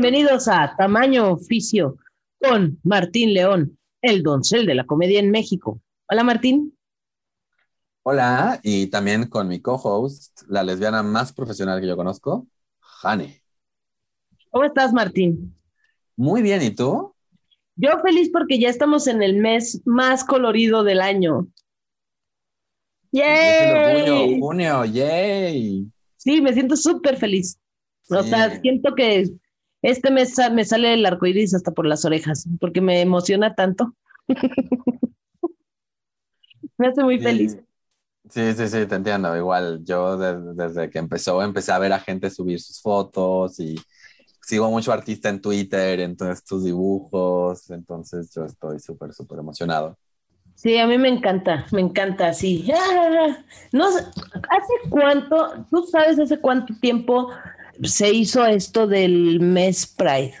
Bienvenidos a Tamaño Oficio con Martín León, el doncel de la comedia en México. Hola Martín. Hola, y también con mi co-host, la lesbiana más profesional que yo conozco, Jane. ¿Cómo estás, Martín? Muy bien, ¿y tú? Yo feliz porque ya estamos en el mes más colorido del año. ¡Yay! junio, ¡yay! Sí, me siento súper feliz. O sea, siento que este mes me sale el arco iris hasta por las orejas, porque me emociona tanto. me hace muy feliz. Sí, sí, sí, te entiendo. Igual yo desde que empezó empecé a ver a gente subir sus fotos y sigo mucho artista en Twitter, entonces tus dibujos, entonces yo estoy súper, súper emocionado. Sí, a mí me encanta, me encanta, sí. No sé, ¿hace cuánto, tú sabes hace cuánto tiempo se hizo esto del mes Pride?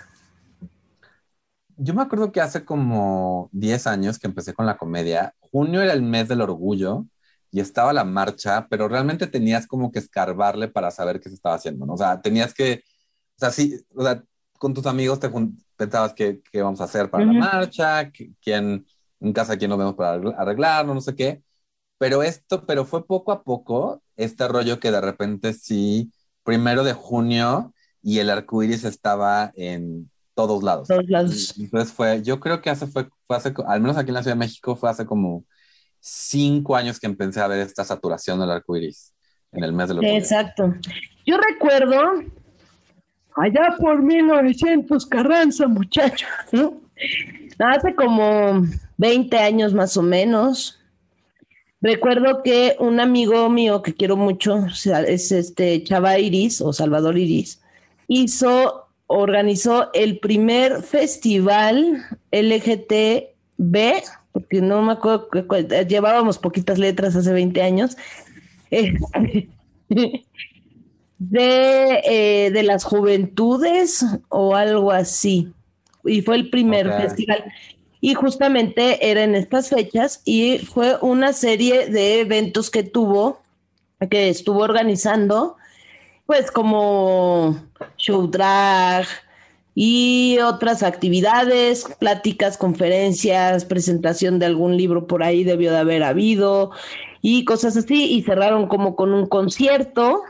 Yo me acuerdo que hace como 10 años que empecé con la comedia, junio era el mes del orgullo y estaba la marcha, pero realmente tenías como que escarbarle para saber qué se estaba haciendo, ¿no? O sea, tenías que, o sea, sí, o sea, con tus amigos te pensabas qué, qué vamos a hacer para la marcha, quién, en casa, quién nos vemos para arreglarnos, no sé qué. Pero esto, pero fue poco a poco este rollo que de repente sí, primero de junio y el arco iris estaba en todos lados. Todos lados. Entonces fue, yo creo que hace, fue, fue hace, al menos aquí en la Ciudad de México, fue hace como cinco años que empecé a ver esta saturación del arco iris en el mes de los Exacto. Yo recuerdo allá por 1900 Carranza, muchacho, Hace como 20 años más o menos. Recuerdo que un amigo mío que quiero mucho, es este Chava Iris o Salvador Iris, hizo, organizó el primer festival LGTB porque no me acuerdo, llevábamos poquitas letras hace 20 años, este, de, eh, de las juventudes o algo así. Y fue el primer festival. Y justamente era en estas fechas y fue una serie de eventos que tuvo, que estuvo organizando, pues como show drag, y otras actividades, pláticas, conferencias, presentación de algún libro por ahí debió de haber habido y cosas así, y cerraron como con un concierto,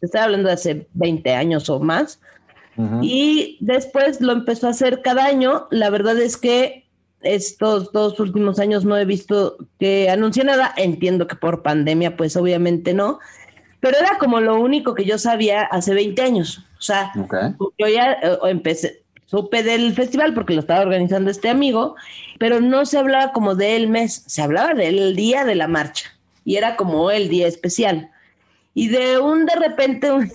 estoy hablando de hace 20 años o más, y después lo empezó a hacer cada año, la verdad es que estos dos últimos años no he visto que anuncie nada, entiendo que por pandemia pues obviamente no, pero era como lo único que yo sabía hace 20 años. O sea, yo ya eh, empecé, supe del festival porque lo estaba organizando este amigo, pero no se hablaba como del mes, se hablaba del día de la marcha. Y era como el día especial. Y de un de repente un,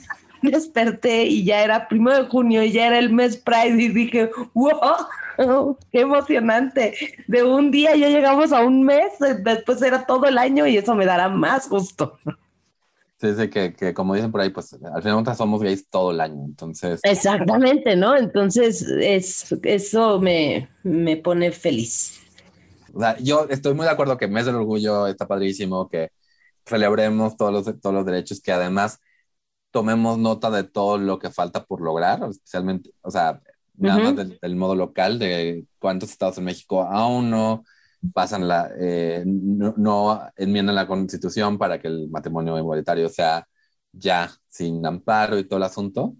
desperté y ya era primero de junio y ya era el mes Pride y dije, wow, qué emocionante. De un día ya llegamos a un mes, después era todo el año y eso me dará más gusto. Sí, que, que, como dicen por ahí, pues al final somos gays todo el año, entonces. Exactamente, ¿no? Entonces, es, eso me, me pone feliz. O sea, yo estoy muy de acuerdo que Mes del Orgullo está padrísimo, que celebremos todos los, todos los derechos, que además tomemos nota de todo lo que falta por lograr, especialmente, o sea, nada más del, del, modo local, de cuántos estados en México aún no pasan la, eh, no, enmiendan la constitución para que el matrimonio igualitario sea ya sin amparo y todo el asunto,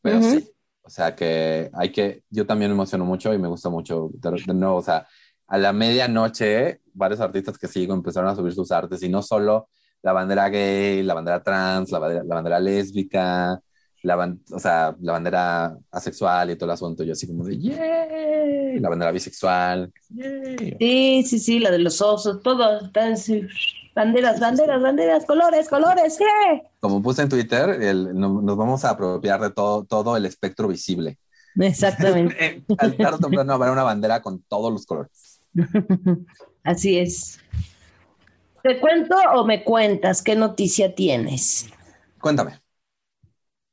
pero sí, o sea que hay que, yo también me emociono mucho y me gusta mucho, de, nuevo, o sea, a la medianoche, varios artistas que sigo empezaron a subir sus artes y no solo la bandera gay, la bandera trans, la bandera, la bandera lésbica, la, o sea, la bandera asexual y todo el asunto, yo así como de, ¡yay! La bandera bisexual, Sí, sí, sí, la de los osos, todo, banderas, banderas, banderas, colores, colores, ¿qué? Como puse en Twitter, el, nos vamos a apropiar de todo, todo el espectro visible. Exactamente. Al tarde o temprano habrá una bandera con todos los colores. Así es. ¿Te cuento o me cuentas qué noticia tienes? Cuéntame.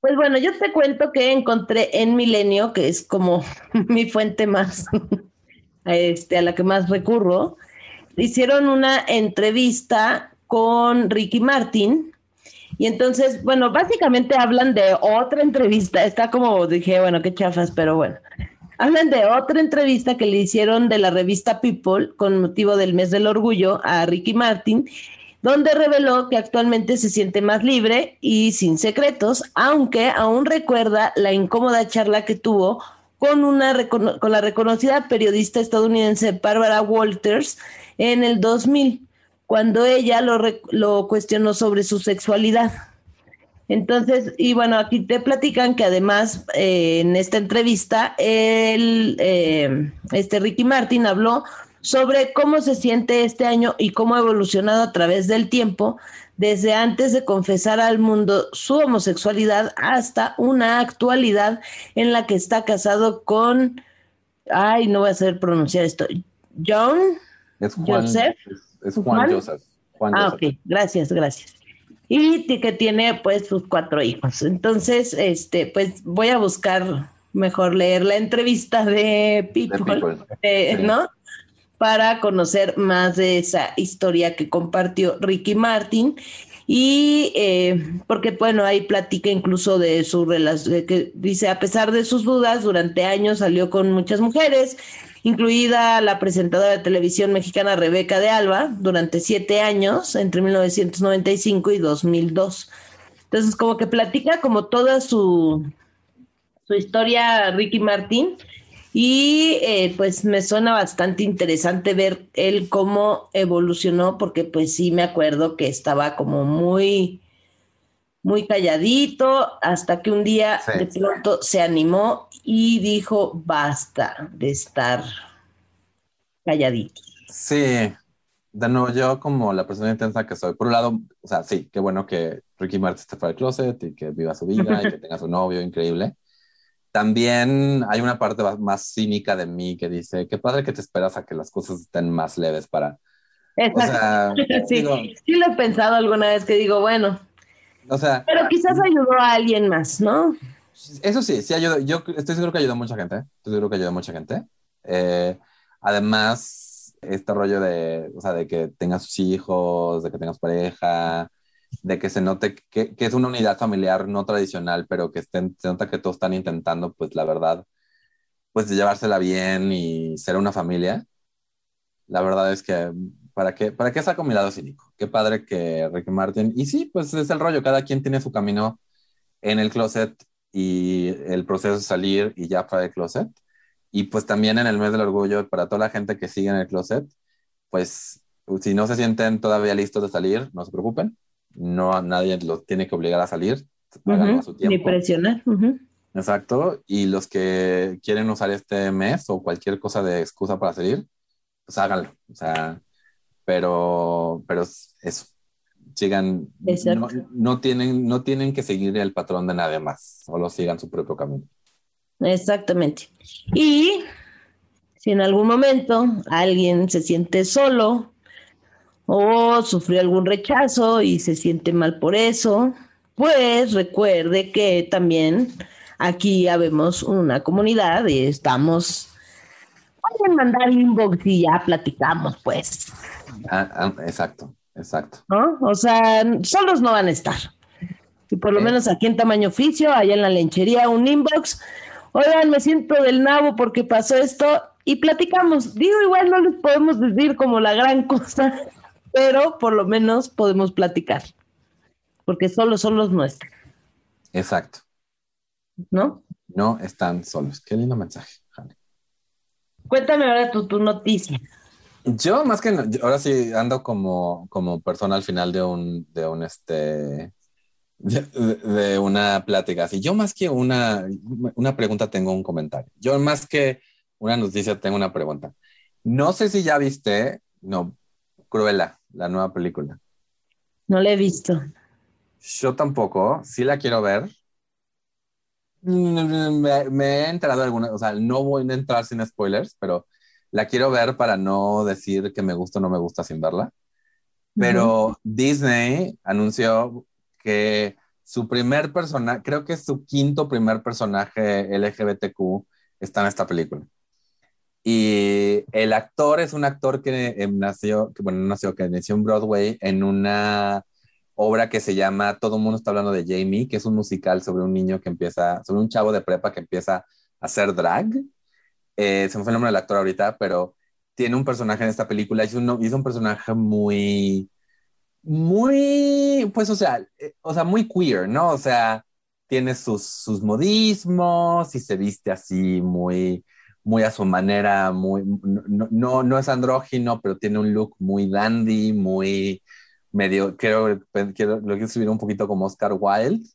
Pues bueno, yo te cuento que encontré en Milenio, que es como mi fuente más, este, a la que más recurro, hicieron una entrevista con Ricky Martin Y entonces, bueno, básicamente hablan de otra entrevista. Está como dije, bueno, qué chafas, pero bueno. Hablan de otra entrevista que le hicieron de la revista People con motivo del mes del orgullo a Ricky Martin, donde reveló que actualmente se siente más libre y sin secretos, aunque aún recuerda la incómoda charla que tuvo con, una, con la reconocida periodista estadounidense Barbara Walters en el 2000 cuando ella lo, lo cuestionó sobre su sexualidad. Entonces, y bueno, aquí te platican que además eh, en esta entrevista, el, eh, este Ricky Martin habló sobre cómo se siente este año y cómo ha evolucionado a través del tiempo, desde antes de confesar al mundo su homosexualidad hasta una actualidad en la que está casado con, ay, no voy a saber pronunciar esto, John, Joseph. Es Juan, Joseph. ah, ok, gracias, gracias. Y que tiene pues sus cuatro hijos. Entonces, este, pues voy a buscar mejor leer la entrevista de People, ¿no? Para conocer más de esa historia que compartió Ricky Martin. Y eh, porque, bueno, ahí platica incluso de su relación, que dice, a pesar de sus dudas, durante años salió con muchas mujeres incluida la presentadora de televisión mexicana Rebeca de Alba durante siete años, entre 1995 y 2002. Entonces, como que platica como toda su, su historia Ricky Martín y eh, pues me suena bastante interesante ver él cómo evolucionó, porque pues sí me acuerdo que estaba como muy muy calladito, hasta que un día de pronto se animó y dijo, basta de estar calladito. Sí, de nuevo, yo como la persona intensa que soy, por un lado, o sea, sí, qué bueno que Ricky Martin esté fuera del closet y que viva su vida y que tenga su novio increíble. También hay una parte más cínica de mí que dice, qué padre que te esperas a que las cosas estén más leves para... O sea, sí, sí lo he pensado alguna vez que digo, bueno, o sea, pero quizás ayudó a alguien más, ¿no? Eso sí, sí ayudó. Yo estoy seguro que ayudó a mucha gente. Estoy seguro que ayudó a mucha gente. Eh, además, este rollo de, o sea, de que tengas sus hijos, de que tengas pareja, de que se note que, es una unidad familiar no tradicional, pero que estén, se nota que todos están intentando, pues la verdad, pues llevársela bien y ser una familia. La verdad es que ¿Para qué, ¿Para qué saco mi lado cínico? Qué padre que Ricky Martin. Y sí, pues es el rollo. Cada quien tiene su camino en el closet y el proceso de salir y ya fuera del closet. Y pues también en el mes del orgullo, para toda la gente que sigue en el closet, pues si no se sienten todavía listos de salir, no se preocupen. No, nadie los tiene que obligar a salir. Ni presionar. Exacto. Y los que quieren usar este mes o cualquier cosa de excusa para salir, pues háganlo. O sea, pero, pero eso, sigan, no, tienen, no tienen que seguir el patrón de nadie más, solo sigan su propio camino. Exactamente. Y si en algún momento alguien se siente solo o sufrió algún rechazo y se siente mal por eso, pues recuerde que también aquí habemos una comunidad y estamos. Pueden mandar inbox y ya platicamos, pues. Ah, ah, exacto, exacto. ¿No? O sea, solos no van a estar. Y por lo menos aquí en tamaño oficio, allá en la lenchería, un inbox. Oigan, me siento del nabo porque pasó esto y platicamos. Digo, igual no les podemos decir como la gran cosa, pero por lo menos podemos platicar. Porque solo son los nuestros. Exacto. ¿No? No están solos. Qué lindo mensaje, Cuéntame ahora tu, tu noticia. Yo más que ahora sí ando como, como persona al final de un, de un este de, una plática. Así, yo más que una, una pregunta tengo un comentario. Yo más que una noticia tengo una pregunta. No sé si ya viste, no, Cruella, la nueva película. No la he visto. Yo tampoco, sí la quiero ver. Me, me he enterado alguna, o sea, no voy a entrar sin spoilers, pero la quiero ver para no decir que me gusta o no me gusta sin verla. Pero Disney anunció que su primer personaje, creo que es su quinto primer personaje LGBTQ está en esta película. Y el actor es un actor que eh, nació, que bueno, nació, que nació en Broadway en una obra que se llama Todo el mundo está hablando de Jamie, que es un musical sobre un niño que empieza, sobre un chavo de prepa que empieza a hacer drag. Eh, se me fue el nombre del actor ahorita, pero tiene un personaje en esta película, es un, es un personaje muy, muy, pues, o sea, eh, o sea, muy queer, ¿no? O sea, tiene sus, sus modismos y se viste así muy, muy a su manera, muy, no, no, no es andrógino, pero tiene un look muy dandy, muy medio, creo, quiero, lo quiero escribir un poquito como Oscar Wilde.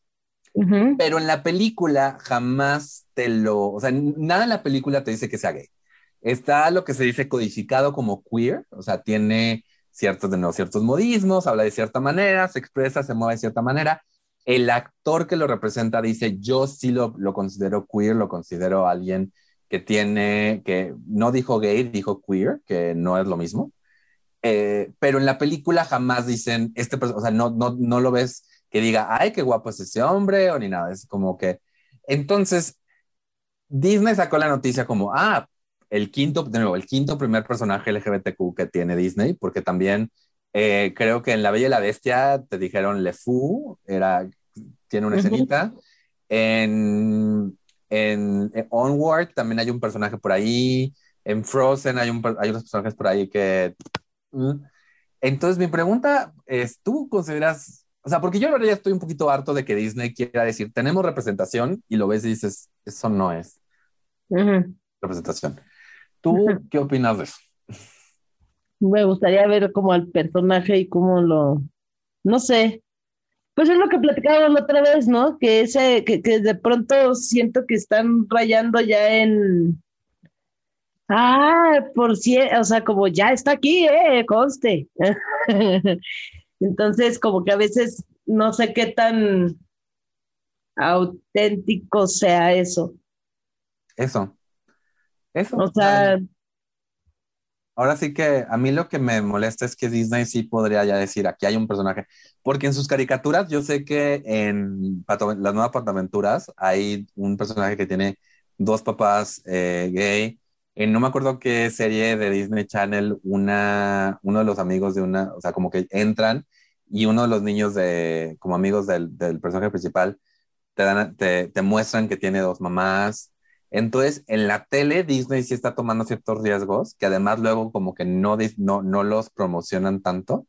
Pero en la película jamás te lo, o sea, nada en la película te dice que sea gay. Está lo que se dice codificado como queer, o sea, tiene ciertos, de nuevo, ciertos modismos, habla de cierta manera, se expresa, se mueve de cierta manera. El actor que lo representa dice, yo sí lo, lo considero queer, lo considero alguien que tiene, que no dijo gay, dijo queer, que no es lo mismo. Eh, pero en la película jamás dicen, este, o sea, no, no, no lo ves que diga, ay, qué guapo es ese hombre, o ni nada, es como que... Entonces, Disney sacó la noticia como, ah, el quinto, de nuevo, el quinto primer personaje LGBTQ que tiene Disney, porque también eh, creo que en La Bella y la Bestia te dijeron Le Fou, era, tiene una escenita. En, en, Onward también hay un personaje por ahí. En Frozen hay, un, hay unos personajes por ahí que... Mm. Entonces mi pregunta es, ¿tú consideras, o sea, porque yo ahora ya estoy un poquito harto de que Disney quiera decir, tenemos representación y lo ves y dices, eso no es representación. ¿Tú qué opinas de eso? Me gustaría ver como al personaje y cómo lo, no sé, pues es lo que platicábamos la otra vez, ¿no? Que ese, que, que de pronto siento que están rayando ya en, ah, por si, o sea, como ya está aquí, eh, conste. Entonces, como que a veces no sé qué tan auténtico sea eso. Eso. Eso. O sea, Ahora sí que a mí lo que me molesta es que Disney sí podría ya decir, aquí hay un personaje, porque en sus caricaturas yo sé que en las nuevas Pataventuras hay un personaje que tiene dos papás eh, gay. En no me acuerdo qué serie de Disney Channel, una, uno de los amigos de una, o sea, como que entran y uno de los niños de, como amigos del, del personaje principal, te, dan, te, te muestran que tiene dos mamás entonces, en la tele, Disney sí está tomando ciertos riesgos, que además luego como que no, no, no los promocionan tanto.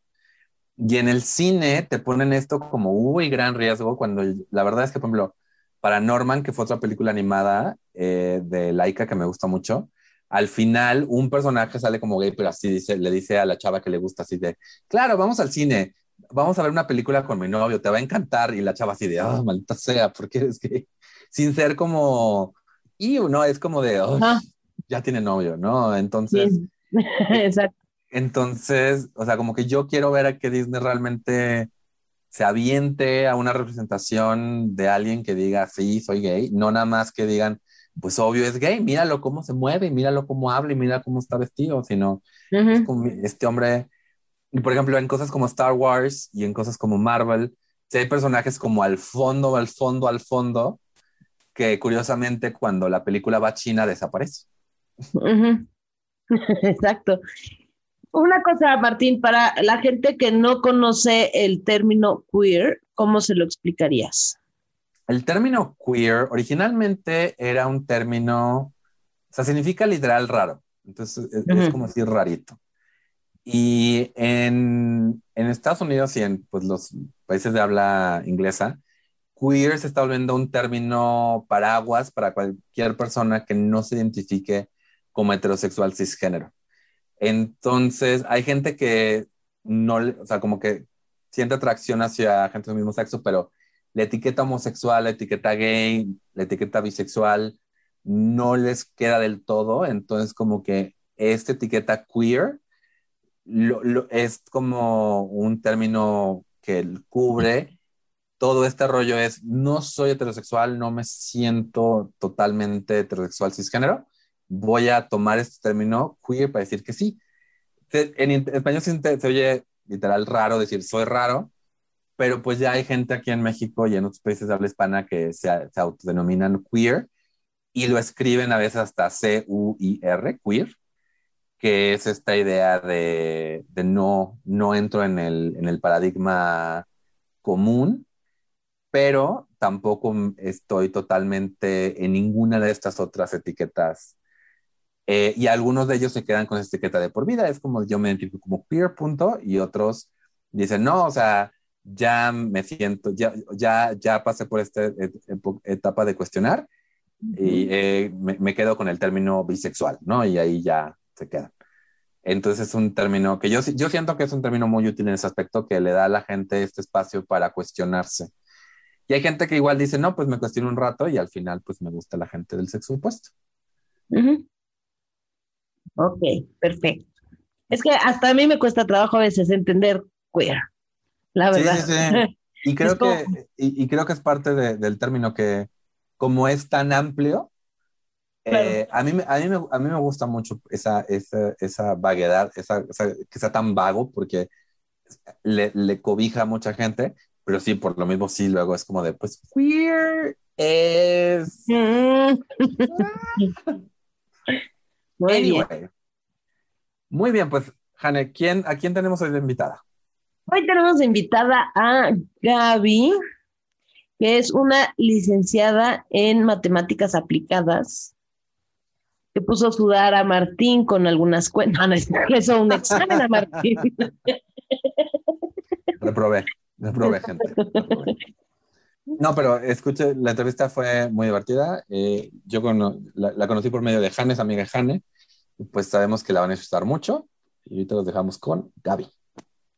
Y en el cine te ponen esto como uy, gran riesgo, cuando la verdad es que, por ejemplo, para Norman, que fue otra película animada eh, de Laika que me gusta mucho, al final un personaje sale como gay, pero así dice, le dice a la chava que le gusta así de, claro, vamos al cine, vamos a ver una película con mi novio, te va a encantar. Y la chava así de, ah, maldita sea, porque es que sin ser como y uno es como de, ya tiene novio, ¿no? Entonces, exacto. Entonces, o sea, como que yo quiero ver a que Disney realmente se aviente a una representación de alguien que diga, sí, soy gay, no nada más que digan, pues obvio es gay, míralo cómo se mueve, míralo cómo habla y mira cómo está vestido, sino es como este hombre, y por ejemplo, en cosas como Star Wars y en cosas como Marvel, si hay personajes como al fondo, al fondo, al fondo, que curiosamente cuando la película va a China desaparece. Exacto. Una cosa, Martín, para la gente que no conoce el término queer, ¿cómo se lo explicarías? El término queer originalmente era un término, o sea, significa literal raro. Entonces es, como decir rarito. Y en, en, Estados Unidos y en pues, los países de habla inglesa, queer se está volviendo un término paraguas para cualquier persona que no se identifique como heterosexual cisgénero. Entonces, hay gente que no, o sea, como que siente atracción hacia gente del mismo sexo, pero la etiqueta homosexual, la etiqueta gay, la etiqueta bisexual no les queda del todo. Entonces, como que esta etiqueta queer es como un término que cubre todo este rollo es, no soy heterosexual, no me siento totalmente heterosexual cisgénero, voy a tomar este término queer para decir que sí. En español se, oye literal raro decir soy raro, pero pues ya hay gente aquí en México y en otros países de habla hispana que se, se autodenominan queer y lo escriben a veces hasta C-U-I-R, queer, que es esta idea de, de, no, no entro en el, en el paradigma común, pero tampoco estoy totalmente en ninguna de estas otras etiquetas. Eh, y algunos de ellos se quedan con esa etiqueta de por vida. Es como yo me identifico como queer, punto, y otros dicen, no, o sea, ya me siento, ya, ya, ya pasé por esta etapa de cuestionar y eh, me, quedo con el término bisexual, ¿no? Y ahí ya se queda. Entonces es un término que yo, yo siento que es un término muy útil en ese aspecto que le da a la gente este espacio para cuestionarse. Y hay gente que igual dice, no, pues me cuestiono un rato y al final pues me gusta la gente del sexo opuesto. Ok, perfecto. Es que hasta a mí me cuesta trabajo a veces entender queer, la verdad. Sí, sí, sí. Y creo, que, y, creo que es parte del término que, como es tan amplio, eh, a, mí, a, mí me, a mí me gusta mucho esa, esa, esa vaguedad, esa, que sea tan vago, porque le, le, cobija a mucha gente, pero sí, por lo mismo, sí, luego es como de, pues, queer es... Mm. Muy bien. Muy bien, pues, Jane, ¿quién, ¿a quién tenemos hoy de invitada? Hoy tenemos invitada a Gaby, que es una licenciada en matemáticas aplicadas que puso a sudar a Martín con algunas cuentas. No, no, hizo un examen a Martín. Reprobé, reprobé, gente. No, pero escuche, la entrevista fue muy divertida. Eh, yo la, conocí por medio de Janes, amiga Jane, pues sabemos que la van a necesitar mucho. Y ahorita los dejamos con Gaby.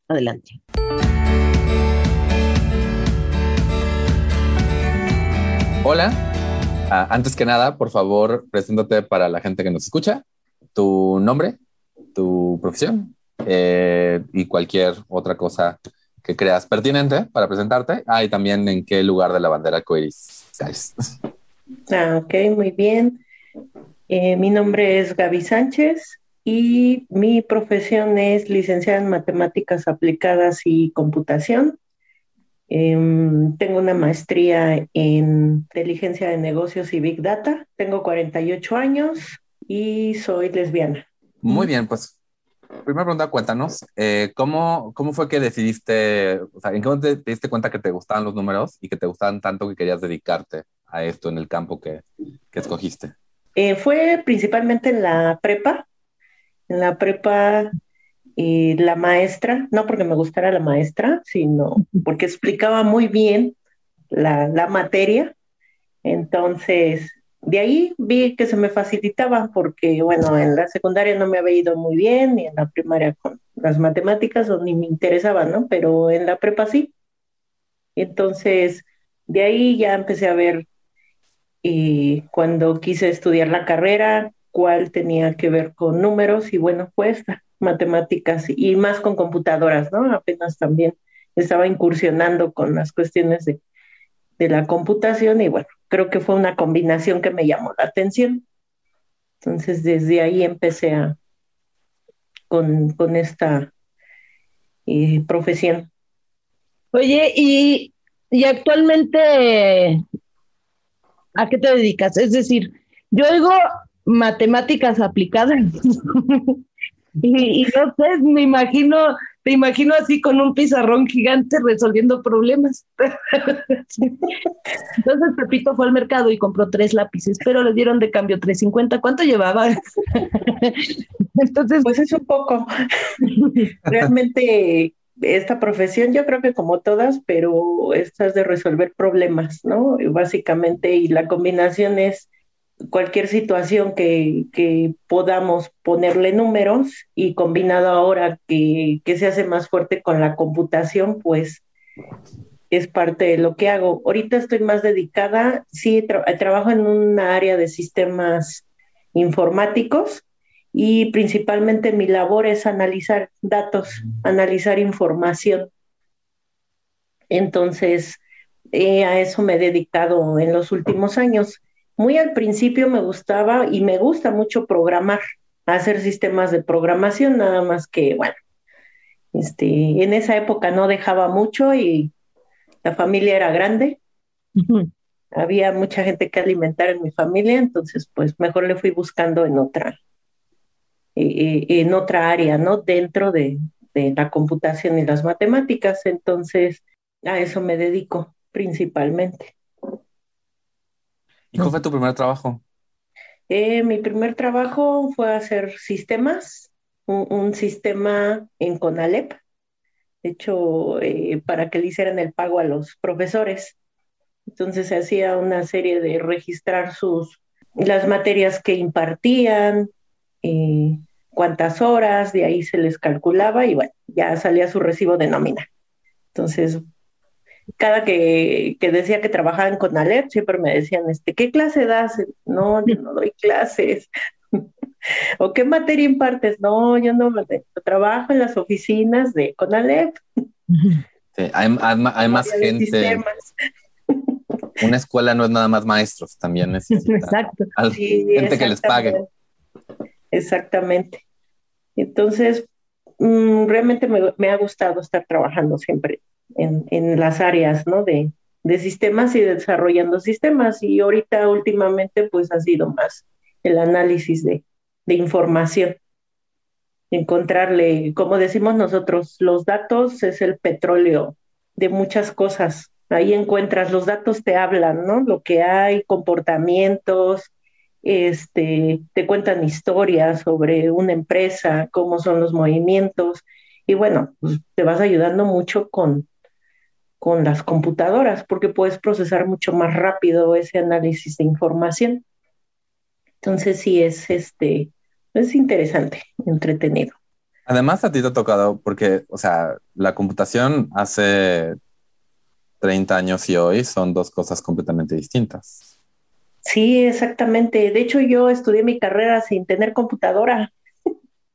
Adelante. Hola, Ah, antes que nada, por favor, preséntate para la gente que nos escucha, tu nombre, tu profesión eh, y cualquier otra cosa que creas pertinente para presentarte. Ah, y también en qué lugar de la bandera coiris Ah, ok, muy bien. Eh, mi nombre es Gaby Sánchez y mi profesión es licenciada en matemáticas aplicadas y computación. Em, tengo una maestría en inteligencia de negocios y Big Data. Tengo 48 años y soy lesbiana. Muy bien, pues primera pregunta, cuéntanos, eh, ¿cómo, ¿cómo fue que decidiste, o sea, en qué momento te, diste cuenta que te gustaban los números y que te gustaban tanto que querías dedicarte a esto en el campo que, que escogiste? Eh, fue principalmente en la prepa. En la prepa y la maestra, no porque me gustara la maestra, sino porque explicaba muy bien la, materia. Entonces, de ahí vi que se me facilitaba porque, bueno, en la secundaria no me había ido muy bien, ni en la primaria con las matemáticas, ni me interesaba, ¿no? Pero en la prepa sí. Entonces, de ahí ya empecé a ver y cuando quise estudiar la carrera, cuál tenía que ver con números y bueno, esta matemáticas y más con computadoras, ¿no? Apenas también estaba incursionando con las cuestiones de, la computación y bueno, creo que fue una combinación que me llamó la atención. Entonces, desde ahí empecé a, con, esta eh, profesión. Oye, y, y actualmente, ¿a qué te dedicas? Es decir, yo oigo matemáticas aplicadas Y, no sé, me imagino, te imagino así con un pizarrón gigante resolviendo problemas. Entonces Pepito fue al mercado y compró tres lápices, pero le dieron de cambio 350. ¿Cuánto llevaba? Entonces, pues es un poco. Realmente esta profesión, yo creo que como todas, pero esta es de resolver problemas, ¿no? Básicamente, y la combinación es cualquier situación que, podamos ponerle números y combinado ahora que, se hace más fuerte con la computación, pues es parte de lo que hago. Ahorita estoy más dedicada, sí, trabajo en una área de sistemas informáticos y principalmente mi labor es analizar datos, analizar información. Entonces, eh, a eso me he dedicado en los últimos años. Muy al principio me gustaba y me gusta mucho programar, hacer sistemas de programación, nada más que, bueno, este, en esa época no dejaba mucho y la familia era grande. Había mucha gente que alimentar en mi familia, entonces pues mejor le fui buscando en otra, eh, eh, en otra área, ¿no? Dentro de, de la computación y las matemáticas. Entonces, a eso me dedico principalmente. ¿Y cuál fue tu primer trabajo? Eh, mi primer trabajo fue hacer sistemas, un, sistema en Conalep, hecho, eh, para que le hicieran el pago a los profesores. Entonces se hacía una serie de registrar sus las materias que impartían, eh, cuántas horas, de ahí se les calculaba y bueno, ya salía su recibo de nómina. Entonces, cada que, decía que trabajaban con Alep, siempre me decían, este, ¿qué clase das? No, yo no doy clases. ¿O qué materia impartes? No, yo no trabajo en las oficinas de Conalep. Sí, hay, más gente. Una escuela no es nada más maestros, también necesita gente que les pague. Exactamente. Entonces, mm, realmente me, ha gustado estar trabajando siempre en, las áreas, ¿no? De, sistemas y desarrollando sistemas. Y ahorita últimamente, pues ha sido más el análisis de, de información. Encontrarle, como decimos nosotros, los datos es el petróleo de muchas cosas. Ahí encuentras, los datos te hablan, ¿no? Lo que hay, comportamientos, este, te cuentan historias sobre una empresa, cómo son los movimientos, y bueno, pues, te vas ayudando mucho con, con las computadoras, porque puedes procesar mucho más rápido ese análisis de información. Entonces sí es este, es interesante, entretenido. Además a ti te ha tocado, porque, o sea, la computación hace 30 años y hoy son dos cosas completamente distintas. Sí, exactamente. De hecho, yo estudié mi carrera sin tener computadora.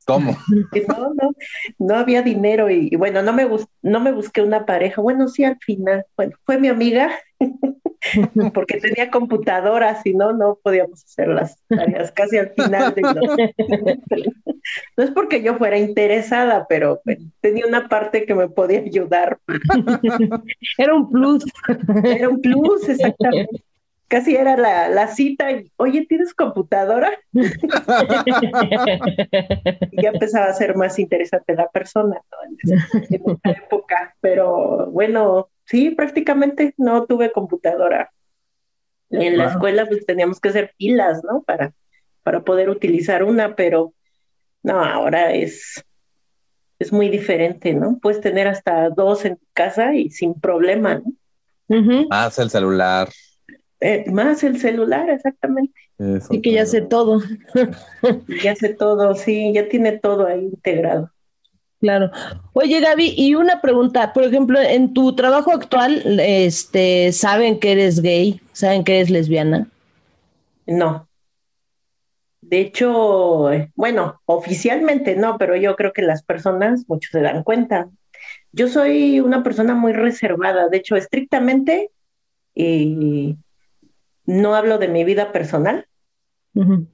¿Cómo? No, no, no había dinero y, bueno, no me, no me busqué una pareja. Bueno, sí, al final, bueno, fue mi amiga porque tenía computadoras y no, no podíamos hacer las tareas casi al final. no es porque yo fuera interesada, pero tenía una parte que me podía ayudar. Era un plus. Era un plus, exactamente casi era la, cita, y, oye, ¿tienes computadora? y ya empezaba a ser más interesante la persona en, esa, época, pero bueno, sí, prácticamente no tuve computadora. En la escuela pues teníamos que hacer pilas, ¿no? Para, para poder utilizar una, pero no, ahora es, es muy diferente, ¿no? Puedes tener hasta dos en tu casa y sin problema, ¿no? Más el celular. Eh, más el celular, exactamente. y que ya sé todo. ya sé todo, sí, ya tiene todo ahí integrado. Claro. Oye, Gaby, y una pregunta, por ejemplo, en tu trabajo actual, este, ¿saben que eres gay? ¿Saben que eres lesbiana? No. De hecho, bueno, oficialmente no, pero yo creo que las personas, muchos se dan cuenta. Yo soy una persona muy reservada, de hecho, estrictamente, y no hablo de mi vida personal.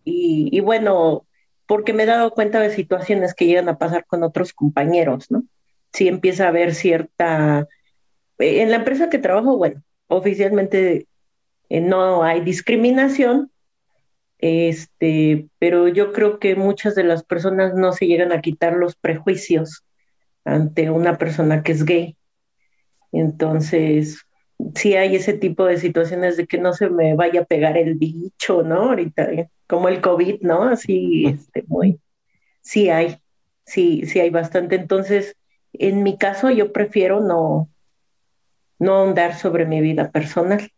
y, bueno, porque me he dado cuenta de situaciones que llegan a pasar con otros compañeros, ¿no? Si empieza a haber cierta... En la empresa que trabajo, bueno, oficialmente eh, no hay discriminación, este, pero yo creo que muchas de las personas no se llegan a quitar los prejuicios ante una persona que es gay. Entonces, sí hay ese tipo de situaciones de que no se me vaya a pegar el bicho, ¿no? Ahorita, eh, como el COVID, ¿no? Así, este, muy, sí hay, sí, sí hay bastante. Entonces, en mi caso, yo prefiero no, no ahondar sobre mi vida personal.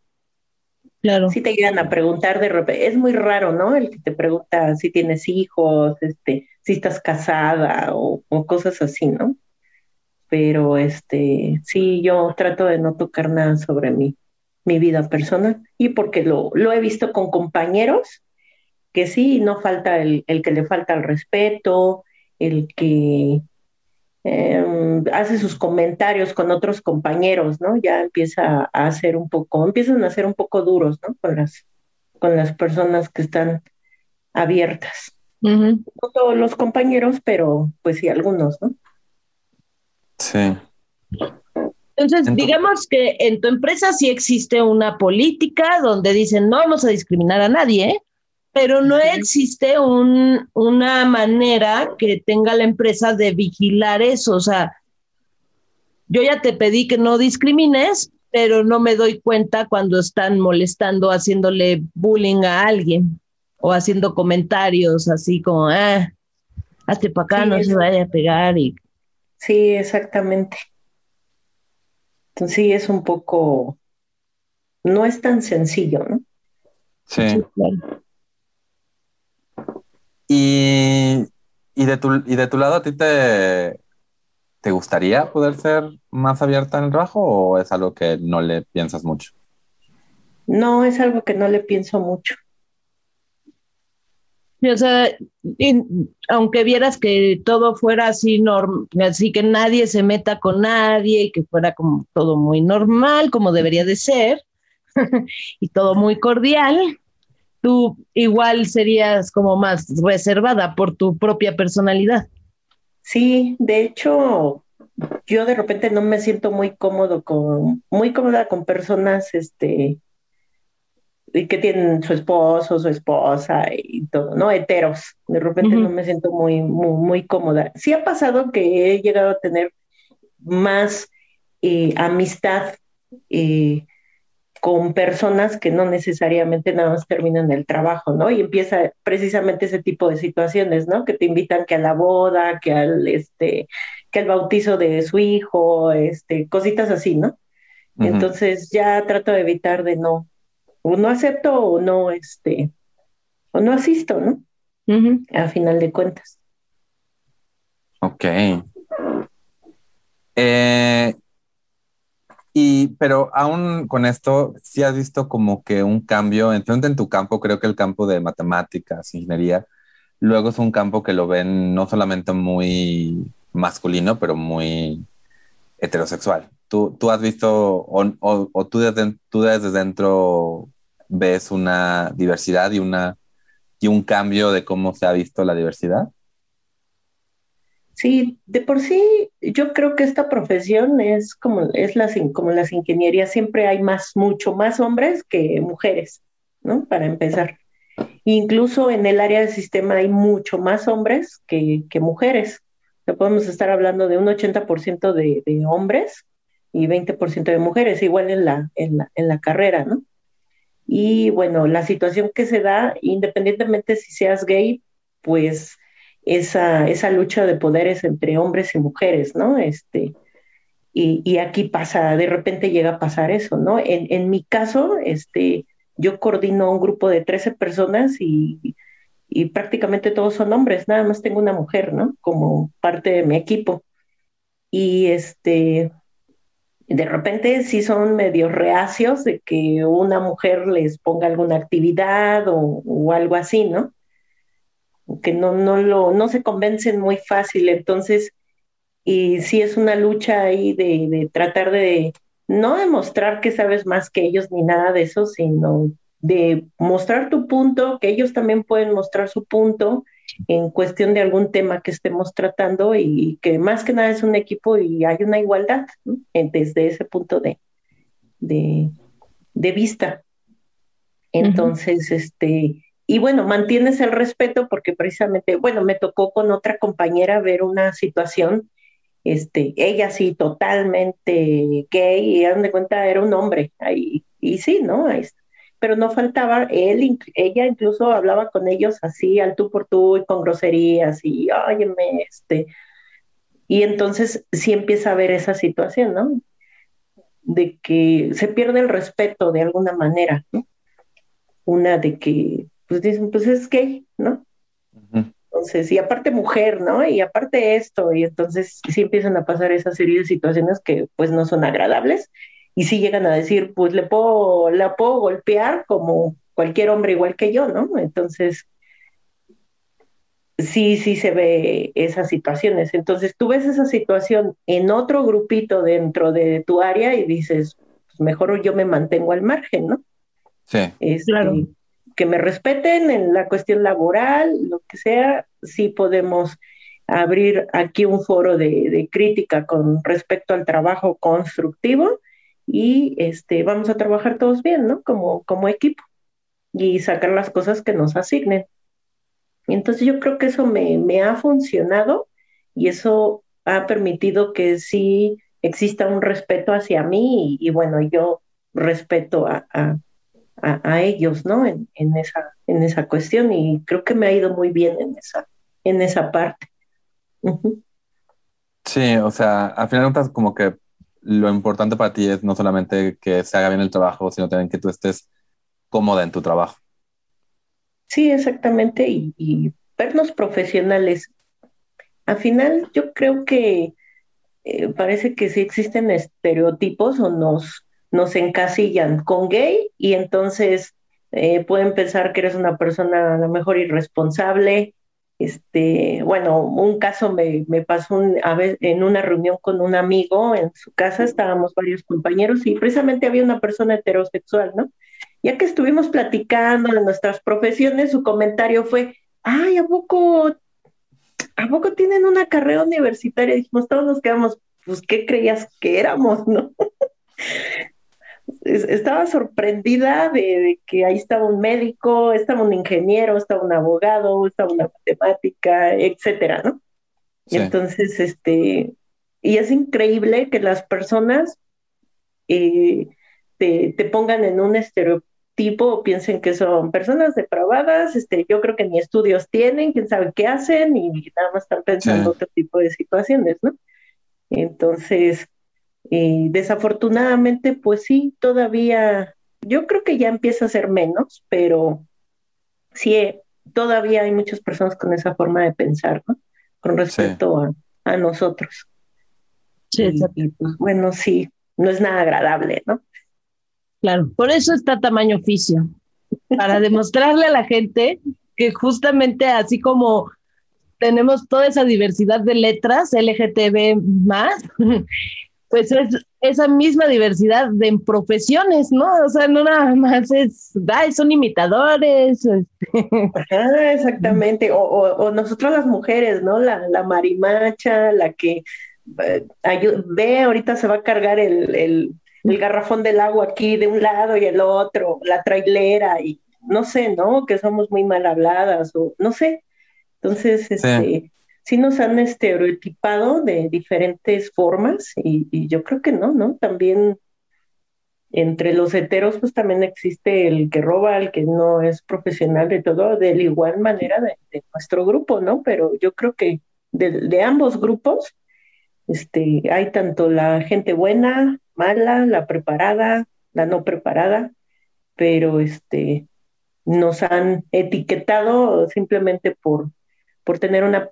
Claro. Si te llegan a preguntar de repente, es muy raro, ¿no? El que te pregunta si tienes hijos, este, si estás casada o cosas así, ¿no? Pero este, sí, yo trato de no tocar nada sobre mi, mi vida personal y porque lo, lo he visto con compañeros que sí, no falta el, el que le falta el respeto, el que em, hace sus comentarios con otros compañeros, ¿no? Ya empieza a hacer un poco, empiezan a ser un poco duros, ¿no? Con las, con las personas que están abiertas. No todos los compañeros, pero pues sí, algunos, ¿no? Sí. Entonces, digamos que en tu empresa sí existe una política donde dicen no vamos a discriminar a nadie, pero no existe un, una manera que tenga la empresa de vigilar eso. O sea, yo ya te pedí que no discrimines, pero no me doy cuenta cuando están molestando, haciéndole bullying a alguien o haciendo comentarios así como, ah, hazte para acá, no se vaya a pegar. Y... Sí, exactamente. Entonces sí, es un poco, no es tan sencillo, ¿no? Sí. Y, y, de tu, y de tu lado, ¿a ti te, te gustaría poder ser más abierta en el trabajo o es algo que no le piensas mucho? No, es algo que no le pienso mucho. O sea, aunque vieras que todo fuera así, así que nadie se meta con nadie y que fuera como todo muy normal, como debería de ser, y todo muy cordial, tú igual serías como más reservada por tu propia personalidad. Sí, de hecho, yo de repente no me siento muy cómodo con, muy cómoda con personas, este, que tienen su esposo, su esposa y todo, ¿no? Heteros. De repente no me siento muy, muy, muy, cómoda. Sí ha pasado que he llegado a tener más eh, amistad eh, con personas que no necesariamente nada más terminan el trabajo, ¿no? Y empieza precisamente ese tipo de situaciones, ¿no? Que te invitan que a la boda, que al, este, que al bautizo de su hijo, este, cositas así, ¿no? Entonces ya trato de evitar de no, o no acepto o no, este, o no asisto, ¿no? A final de cuentas. Ok. Eh, y, pero aún con esto, sí has visto como que un cambio, entonces en tu campo, creo que el campo de matemáticas, ingeniería, luego es un campo que lo ven no solamente muy masculino, pero muy heterosexual. ¿Tú, tú has visto o, o, tú, desde, tú desde dentro ves una diversidad y, una, y un cambio de cómo se ha visto la diversidad? Sí, de por sí yo creo que esta profesión es como, es las, como las ingenierías, siempre hay más, mucho más hombres que mujeres, ¿no? Para empezar. Incluso en el área del sistema hay mucho más hombres que, que mujeres. O podemos estar hablando de un 80% de, de hombres y 20% de mujeres, igual en la, en la, en la carrera, ¿no? Y bueno, la situación que se da, independientemente si seas gay, pues esa, esa lucha de poderes entre hombres y mujeres, ¿no? Este, y, y, aquí pasa, de repente llega a pasar eso, ¿no? En, en mi caso, este, yo coordino un grupo de 13 personas y, y prácticamente todos son hombres, nada más tengo una mujer, ¿no? Como parte de mi equipo. Y este, de repente sí son medio reacios de que una mujer les ponga alguna actividad o, algo así, ¿no? Que no, no, lo, no se convencen muy fácil, entonces, y sí es una lucha ahí de, de tratar de no demostrar que sabes más que ellos ni nada de eso, sino de mostrar tu punto, que ellos también pueden mostrar su punto en cuestión de algún tema que estemos tratando y que más que nada es un equipo y hay una igualdad desde ese punto de, de, vista. Entonces, este, y bueno, mantienes el respeto porque precisamente, bueno, me tocó con otra compañera ver una situación, este, ella sí, totalmente gay, y dan de cuenta era un hombre, ahí, y sí, ¿no? Ahí está pero no faltaba, él, ella incluso hablaba con ellos así, al tú por tú y con groserías y, óyeme, este, y entonces sí empieza a haber esa situación, ¿no? De que se pierde el respeto de alguna manera, ¿no? Una de que, pues dicen, pues es gay, ¿no? Entonces, y aparte mujer, ¿no? Y aparte esto, y entonces sí empiezan a pasar esa serie de situaciones que pues no son agradables y si llegan a decir, pues le puedo, la puedo golpear como cualquier hombre igual que yo, ¿no? Entonces, sí, sí se ve esas situaciones. Entonces, tú ves esa situación en otro grupito dentro de tu área y dices, pues mejor yo me mantengo al margen, ¿no? Sí. Este, claro. Que me respeten en la cuestión laboral, lo que sea, sí podemos abrir aquí un foro de, de crítica con respecto al trabajo constructivo y este, vamos a trabajar todos bien, ¿no? Como, como equipo y sacar las cosas que nos asignen. Entonces yo creo que eso me, me ha funcionado y eso ha permitido que sí exista un respeto hacia mí y, bueno, yo respeto a, a, ellos, ¿no? En, en, esa, en esa cuestión y creo que me ha ido muy bien en esa, en esa parte. Sí, o sea, al final como que lo importante para ti es no solamente que se haga bien el trabajo, sino también que tú estés cómoda en tu trabajo. Sí, exactamente, y, vernos profesionales. Al final, yo creo que eh, parece que sí existen estereotipos o nos, nos encasillan con gay y entonces eh, pueden pensar que eres una persona a lo mejor irresponsable, este, bueno, un caso me, pasó a vez, en una reunión con un amigo en su casa, estábamos varios compañeros y precisamente había una persona heterosexual, ¿no? Ya que estuvimos platicando de nuestras profesiones, su comentario fue, ay, ¿a poco, ¿a poco tienen una carrera universitaria? dijimos, todos nos quedamos, pues, ¿qué creías que éramos, no? Estaba sorprendida de, que ahí estaba un médico, estaba un ingeniero, estaba un abogado, estaba una matemática, etcétera, ¿no? Entonces, este, y es increíble que las personas eh, te, pongan en un estereotipo o piensen que son personas depravadas, este, yo creo que ni estudios tienen, quién sabe qué hacen y nada más están pensando otro tipo de situaciones, ¿no? Entonces, y desafortunadamente, pues sí, todavía, yo creo que ya empieza a ser menos, pero sí, eh, todavía hay muchas personas con esa forma de pensar, ¿no? Con respecto a, nosotros. Sí, pues, bueno, sí, no es nada agradable, ¿no? Claro, por eso está tamaño oficio, para demostrarle a la gente que justamente así como tenemos toda esa diversidad de letras LGTB más, pues es esa misma diversidad de profesiones, ¿no? O sea, no nada más es, ay, son imitadores. Este. exactamente, o, nosotros las mujeres, ¿no? La, la marimacha, la que eh, ve, ahorita se va a cargar el, el, garrafón del agua aquí de un lado y el otro, la trailera, y no sé, ¿no? Que somos muy mal habladas, o no sé. Entonces, este sí nos han estereotipado de diferentes formas y, yo creo que no, ¿no? También entre los heteros pues también existe el que roba, el que no es profesional de todo, de la igual manera de, nuestro grupo, ¿no? Pero yo creo que de, ambos grupos este, hay tanto la gente buena, mala, la preparada, la no preparada, pero este, nos han etiquetado simplemente por por tener una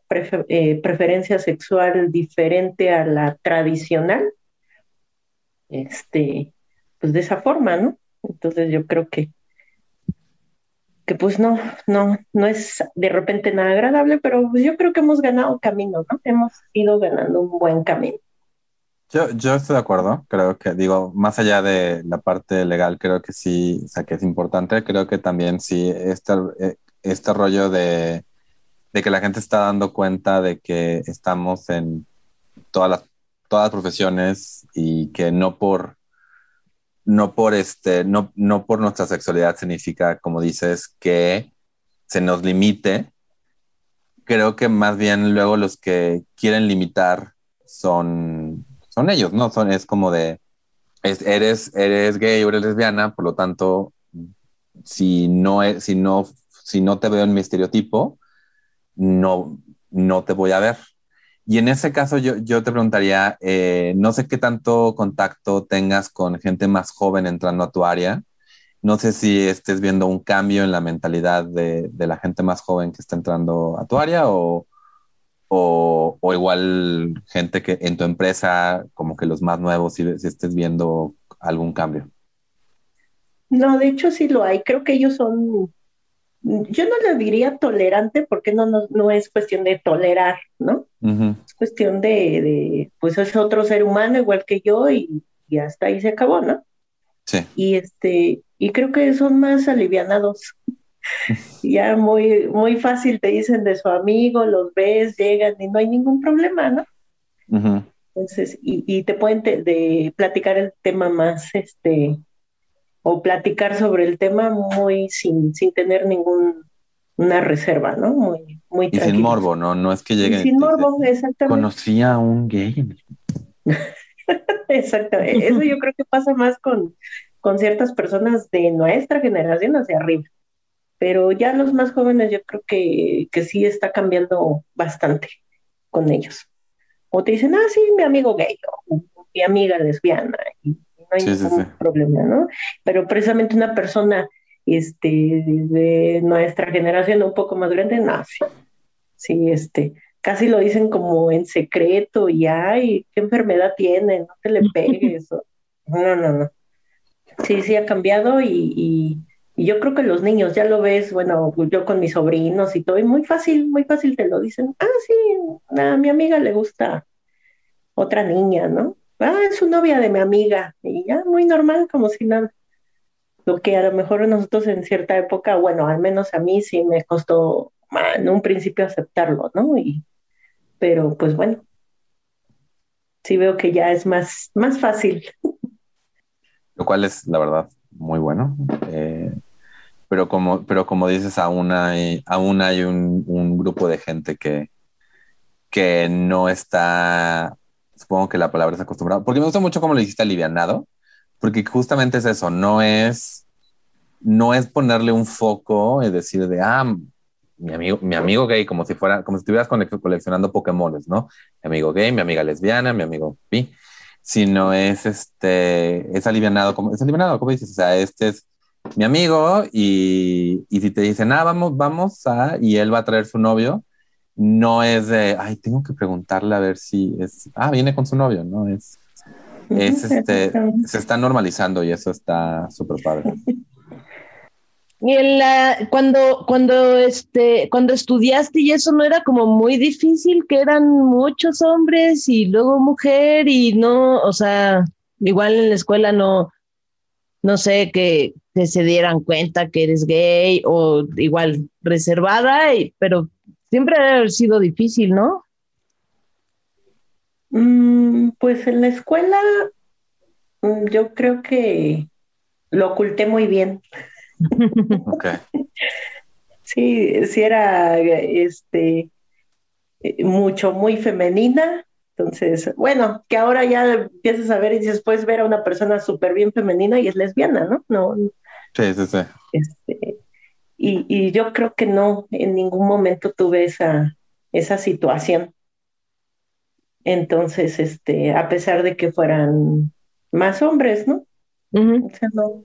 eh, preferencia sexual diferente a la tradicional, este, pues de esa forma, ¿no? Entonces yo creo que, que pues no, no, no es de repente nada agradable, pero pues yo creo que hemos ganado camino, ¿no? Hemos ido ganando un buen camino. Yo, yo estoy de acuerdo, creo que, digo, más allá de la parte legal, creo que sí, o sea, que es importante, creo que también sí, este, eh, este rollo de de que la gente está dando cuenta de que estamos en todas las, todas profesiones y que no por no por este no, no por nuestra sexualidad significa como dices que se nos limite. Creo que más bien luego los que quieren limitar son son ellos no son es como de eres eres gay o eres lesbiana por lo tanto si no si no si no te veo en mi estereotipo no, no te voy a ver. Y en ese caso yo, te preguntaría, eh, no sé qué tanto contacto tengas con gente más joven entrando a tu área. No sé si estés viendo un cambio en la mentalidad de, la gente más joven que está entrando a tu área o, o, igual gente que en tu empresa, como que los más nuevos, si, si estés viendo algún cambio. No, de hecho sí lo hay. Creo que ellos son yo no le diría tolerante porque no, no, es cuestión de tolerar, ¿no? Es cuestión de, pues es otro ser humano igual que yo y, hasta ahí se acabó, ¿no? Sí. Y este, y creo que son más alivianados. ya muy, muy fácil te dicen de su amigo, los ves, llegan y no hay ningún problema, ¿no? Entonces, y, y te pueden de platicar el tema más, este, o platicar sobre el tema muy sin, sin tener ninguna reserva, ¿no? Muy, muy Y sin morbo, ¿no? No es que lleguen. sin morbo, exactamente. Conocía a un gay. Exactamente. Eso yo creo que pasa más con, con ciertas personas de nuestra generación hacia arriba. Pero ya los más jóvenes yo creo que, que sí está cambiando bastante con ellos. O te dicen, ah, sí, mi amigo gay o mi amiga lesbiana, y no hay ningún problema, ¿no? Pero precisamente una persona este, de nuestra generación un poco más grande, no, sí, sí, este, casi lo dicen como en secreto y ay, qué enfermedad tiene, no te le pegues. no, no, no. Sí, sí ha cambiado y, yo creo que los niños ya lo ves, bueno, yo con mis sobrinos y todo, y muy fácil, muy fácil te lo dicen. Ah, sí, a mi amiga le gusta otra niña, ¿no? Ah, es su novia de mi amiga. Y ya, muy normal, como si nada. Lo que a lo mejor nosotros en cierta época, bueno, al menos a mí sí me costó en un principio aceptarlo, ¿no? Y, pero pues bueno, sí veo que ya es más, más fácil. Lo cual es, la verdad, muy bueno. Eh, pero, como, pero como dices, aún hay, aún hay un, un, grupo de gente que, que no está, supongo que la palabra es acostumbrado, porque me gusta mucho como lo dijiste alivianado, porque justamente es eso, no es, no es ponerle un foco y decir de, ah, mi amigo, mi amigo gay, como si fuera, como si estuvieras coleccionando Pokémones, ¿no? Mi amigo gay, mi amiga lesbiana, mi amigo bi, sino es este, es alivianado, como, es alivianado, como dices, o sea, este es mi amigo y, y si te dicen, ah, vamos, vamos a, y él va a traer su novio, no es de, ay, tengo que preguntarle a ver si es, ah, viene con su novio, ¿no? Es, es este, se está normalizando y eso está súper padre. Y en la, cuando, cuando, este, cuando estudiaste y eso no era como muy difícil, que eran muchos hombres y luego mujer y no, o sea, igual en la escuela no, no sé, que, se dieran cuenta que eres gay o igual reservada, y, pero siempre ha sido difícil, ¿no? Mm, pues en la escuela mm, yo creo que lo oculté muy bien. Sí, sí era este mucho, muy femenina. Entonces, bueno, que ahora ya empiezas a ver y dices, puedes ver a una persona súper bien femenina y es lesbiana, ¿no? No. Sí, sí, sí. Este, y, y, yo creo que no, en ningún momento tuve esa, esa situación. Entonces, este, a pesar de que fueran más hombres, ¿no? O sea, no,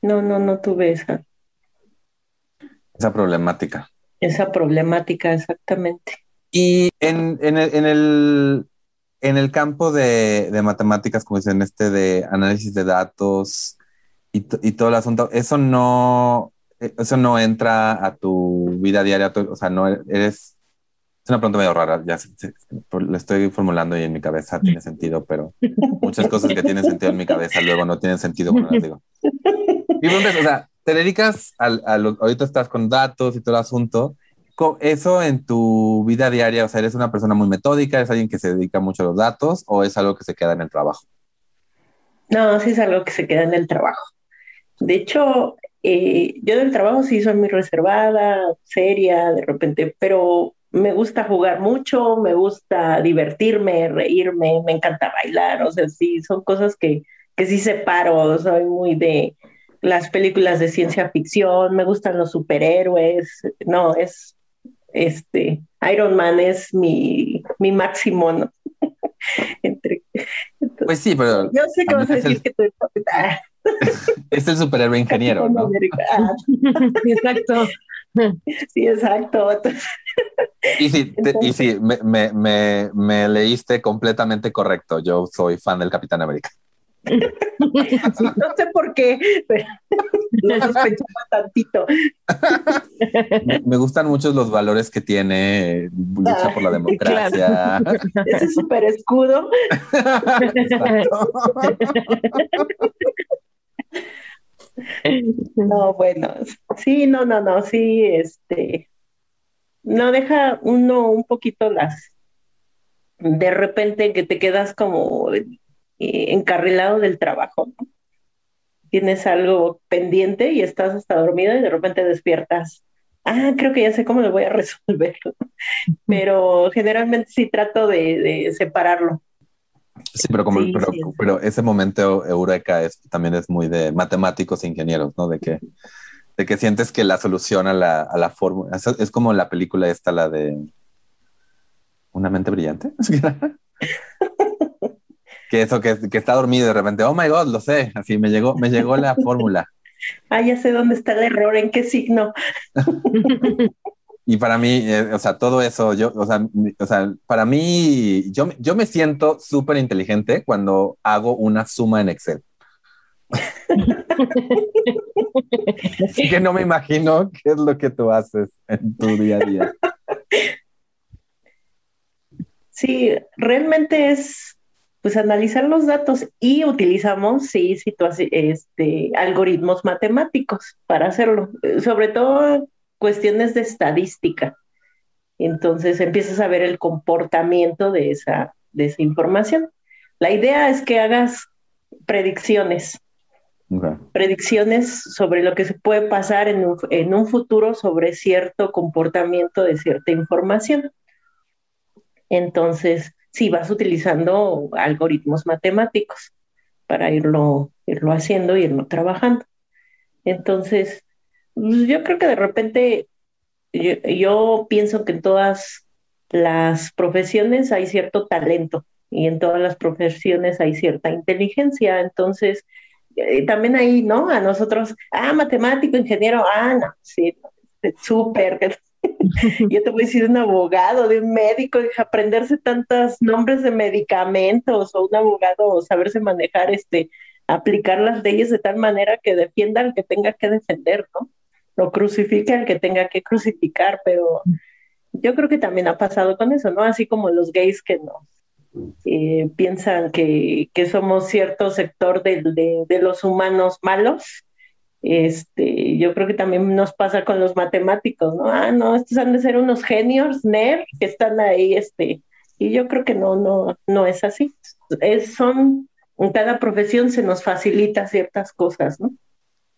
no, no, no tuve esa. Esa problemática. Esa problemática, exactamente. Y en, en, el, en, el, en el campo de, de, matemáticas, como dicen, este de análisis de datos y, y, todo el asunto, eso no, eso no entra a tu vida diaria, o sea, no eres es una pregunta medio rara, ya la estoy formulando y en mi cabeza tiene sentido, pero muchas cosas que tienen sentido en mi cabeza luego no tienen sentido cuando las digo. Y o sea, te dedicas al, ahorita estás con datos y todo el asunto. ¿Eso en tu vida diaria, o sea, eres una persona muy metódica, es alguien que se dedica mucho a los datos o es algo que se queda en el trabajo? No, sí es algo que se queda en el trabajo. De hecho, eh, yo del trabajo sí soy muy reservada, seria, de repente, pero me gusta jugar mucho, me gusta divertirme, reírme, me encanta bailar, o sea, sí, son cosas que, que sí separo, soy muy de, las películas de ciencia ficción, me gustan los superhéroes, no, es, este, Iron Man es mi, mi máximo, ¿no? Entre, pues sí, pero... Yo sé que vas a decir que tú... es el superhéroe ingeniero, ¿no? exacto. Sí, exacto. Y sí, y sí me, me, me, me leíste completamente correcto. Yo soy fan del Capitán América. no sé por qué, pero lo sospechaba tantito. Me gustan mucho los valores que tiene lucha por la democracia. Ese súper escudo. no, bueno, sí, no, no, no, sí, este, no deja uno un poquito las, de repente que te quedas como eh, encarrilado del trabajo. Tienes algo pendiente y estás hasta dormido y de repente despiertas. Ah, creo que ya sé cómo lo voy a resolver. Pero generalmente sí trato de, separarlo. Sí, pero como pero, ese momento eureka es también es muy de matemáticos e ingenieros, ¿no? De que, de que sientes que la solución a la, a la fórmula es, como la película esta, la de Una mente brillante. que eso, que, que, está dormido y de repente, oh my god, lo sé, así me llegó, me llegó la fórmula. Ah, ya sé dónde está el error, en qué signo. Y para mí, eh, o sea, todo eso, yo, o sea, o sea para mí, yo, yo me siento súper inteligente cuando hago una suma en Excel. Así que no me imagino qué es lo que tú haces en tu día a día. Sí, realmente es pues analizar los datos y utilizamos sí este, algoritmos matemáticos para hacerlo, sobre todo cuestiones de estadística. Entonces empiezas a ver el comportamiento de esa, de esa información. La idea es que hagas predicciones, predicciones sobre lo que se puede pasar en un, en un futuro sobre cierto comportamiento de cierta información. Entonces, sí, vas utilizando algoritmos matemáticos para irlo, irlo haciendo y irlo trabajando. Entonces, pues, yo creo que de repente yo, pienso que en todas las profesiones hay cierto talento y en todas las profesiones hay cierta inteligencia. Entonces, eh, también ahí, ¿no? A nosotros, ah, matemático, ingeniero, ah, no, sí, súper. Yo te voy a decir un abogado, de un médico, aprenderse tantos nombres de medicamentos o un abogado, saberse manejar, este, aplicar las leyes de tal manera que defienda al que tenga que defender, ¿no? Lo crucifique al que tenga que crucificar, pero yo creo que también ha pasado con eso, ¿no? Así como los gays que nos eh, piensan que, somos cierto sector de, los humanos malos, este, yo creo que también nos pasa con los matemáticos, ¿no? Ah, no, estos han de ser unos genios, nerd, que están ahí, este, y yo creo que no, no, no es así. Es, son, en cada profesión se nos facilita ciertas cosas, ¿no?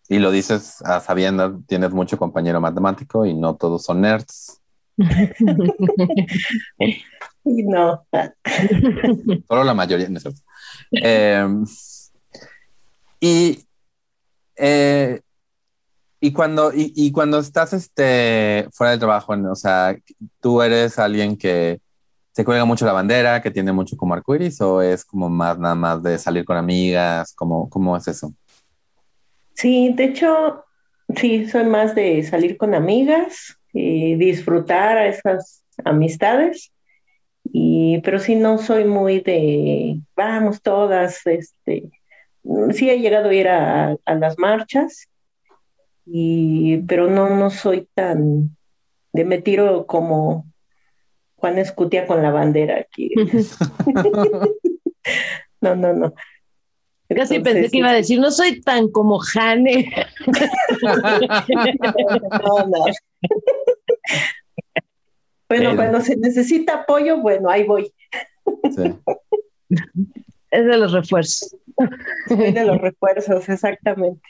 Y lo dices a sabiendo, tienes mucho compañero matemático y no todos son nerds. y no. Solo la mayoría. Em, y, eh, y, cuando, y, cuando estás este, fuera del trabajo, o sea, tú eres alguien que se cuelga mucho la bandera, que tiene mucho como arcoiris, o es como más nada más de salir con amigas, ¿cómo, cómo es eso? Sí, de hecho, sí, soy más de salir con amigas y disfrutar a esas amistades. Y, pero sí no soy muy de vamos todas, este, sí he llegado a ir a, las marchas, y, pero no, no soy tan de me tiro como Juan Escutia con la bandera aquí. no, no, no. Casi pensé que iba a decir, no soy tan como Jane. Bueno, cuando se necesita apoyo, bueno, ahí voy. Es de los refuerzos. Es de los refuerzos, exactamente.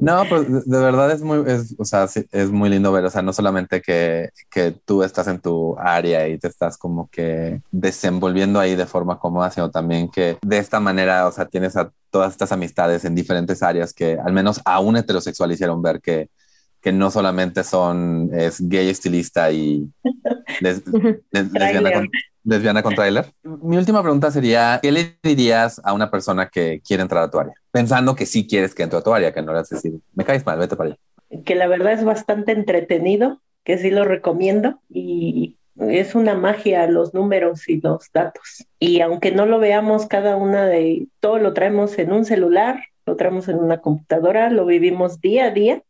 No, pues de verdad es muy, es, o sea, es muy lindo ver, o sea, no solamente que, que, tú estás en tu área y te estás como que desenvolviendo ahí de forma cómoda, sino también que de esta manera, o sea, tienes a todas estas amistades en diferentes áreas que al menos a un heterosexual hicieron ver que, que no solamente son, es gay estilista y lesbiana, lesbiana con trailer. Mi última pregunta sería, ¿qué le dirías a una persona que quiere entrar a tu área? Pensando que sí quieres que entre a tu área, que no le vas a decir, me caes mal, vete para allá. Que la verdad es bastante entretenido, que sí lo recomiendo y es una magia los números y los datos. Y aunque no lo veamos cada una de, todo lo traemos en un celular, lo traemos en una computadora, lo vivimos día a día.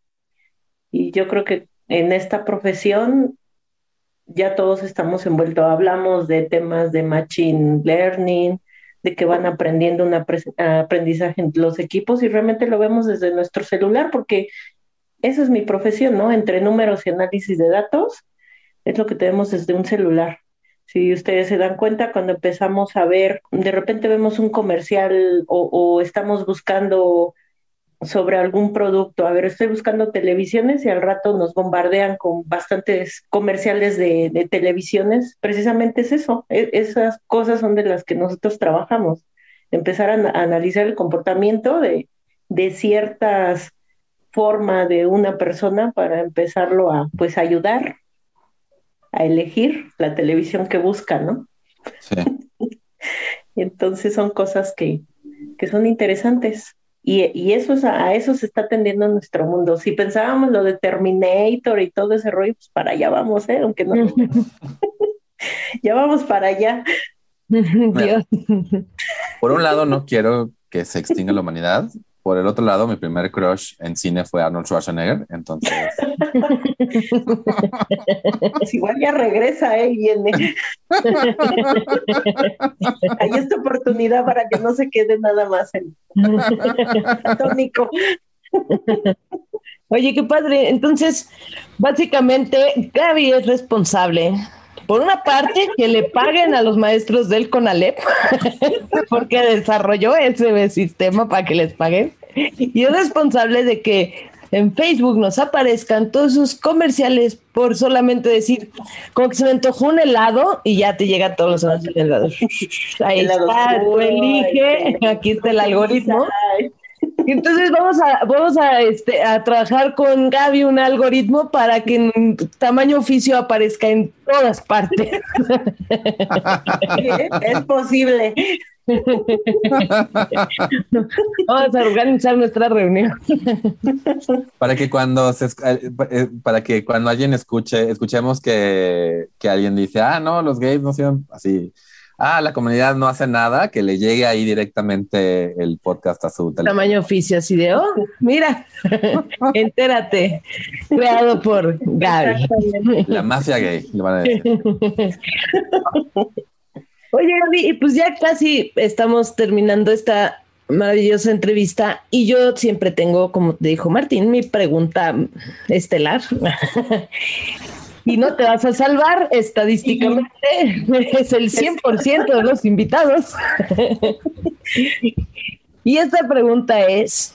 Y yo creo que en esta profesión ya todos estamos envueltos. Hablamos de temas de machine learning, de que van aprendiendo un aprendizaje en los equipos y realmente lo vemos desde nuestro celular porque esa es mi profesión, ¿no? Entre números y análisis de datos es lo que tenemos desde un celular. Si ustedes se dan cuenta, cuando empezamos a ver, de repente vemos un comercial o, o estamos buscando sobre algún producto. A ver, estoy buscando televisiones y al rato nos bombardean con bastantes comerciales de, televisiones. Precisamente es eso, e, esas cosas son de las que nosotros trabajamos. Empezar a, analizar el comportamiento de, de ciertas forma de una persona para empezarlo a pues ayudar a elegir la televisión que busca, ¿no? Sí. Entonces son cosas que, que son interesantes. Y, eso es, a eso se está atendiendo nuestro mundo. Si pensábamos lo de Terminator y todo ese rollo, pues para allá vamos, ¿eh? Aunque no. ya vamos para allá. Por un lado, no quiero que se extinga la humanidad, por el otro lado, mi primer crush en cine fue Arnold Schwarzenegger, entonces... Pues igual ya regresa, ¿eh? Viene. Hay esta oportunidad para que no se quede nada más en tónico. Oye, qué padre. Entonces, básicamente, Gaby es responsable por una parte, que le paguen a los maestros del CONALEP, porque desarrolló ese sistema para que les paguen. Y es responsable de que en Facebook nos aparezcan todos sus comerciales por solamente decir, como que se me antojó un helado y ya te llega todos los anuncios de helado. Ahí está, tú elige, aquí está el algoritmo. Entonces vamos a, vamos a, este, a trabajar con Gaby un algoritmo para que en tamaño oficio aparezca en todas partes. es posible. Vamos a organizar nuestra reunión. Para que cuando se, eh, eh, para que cuando alguien escuche, escuchemos que, que alguien dice, ah, no, los gays no son así ah, la comunidad no hace nada, que le llegue ahí directamente el podcast a su teléfono. Tamaño oficio, así de, oh, mira, entérate, creado por Gaby. La mafia gay, le van a decir. Oye, Gaby, pues ya casi estamos terminando esta maravillosa entrevista y yo siempre tengo, como te dijo Martín, mi pregunta estelar y no te vas a salvar estadísticamente, es el 100% de los invitados. y esta pregunta es,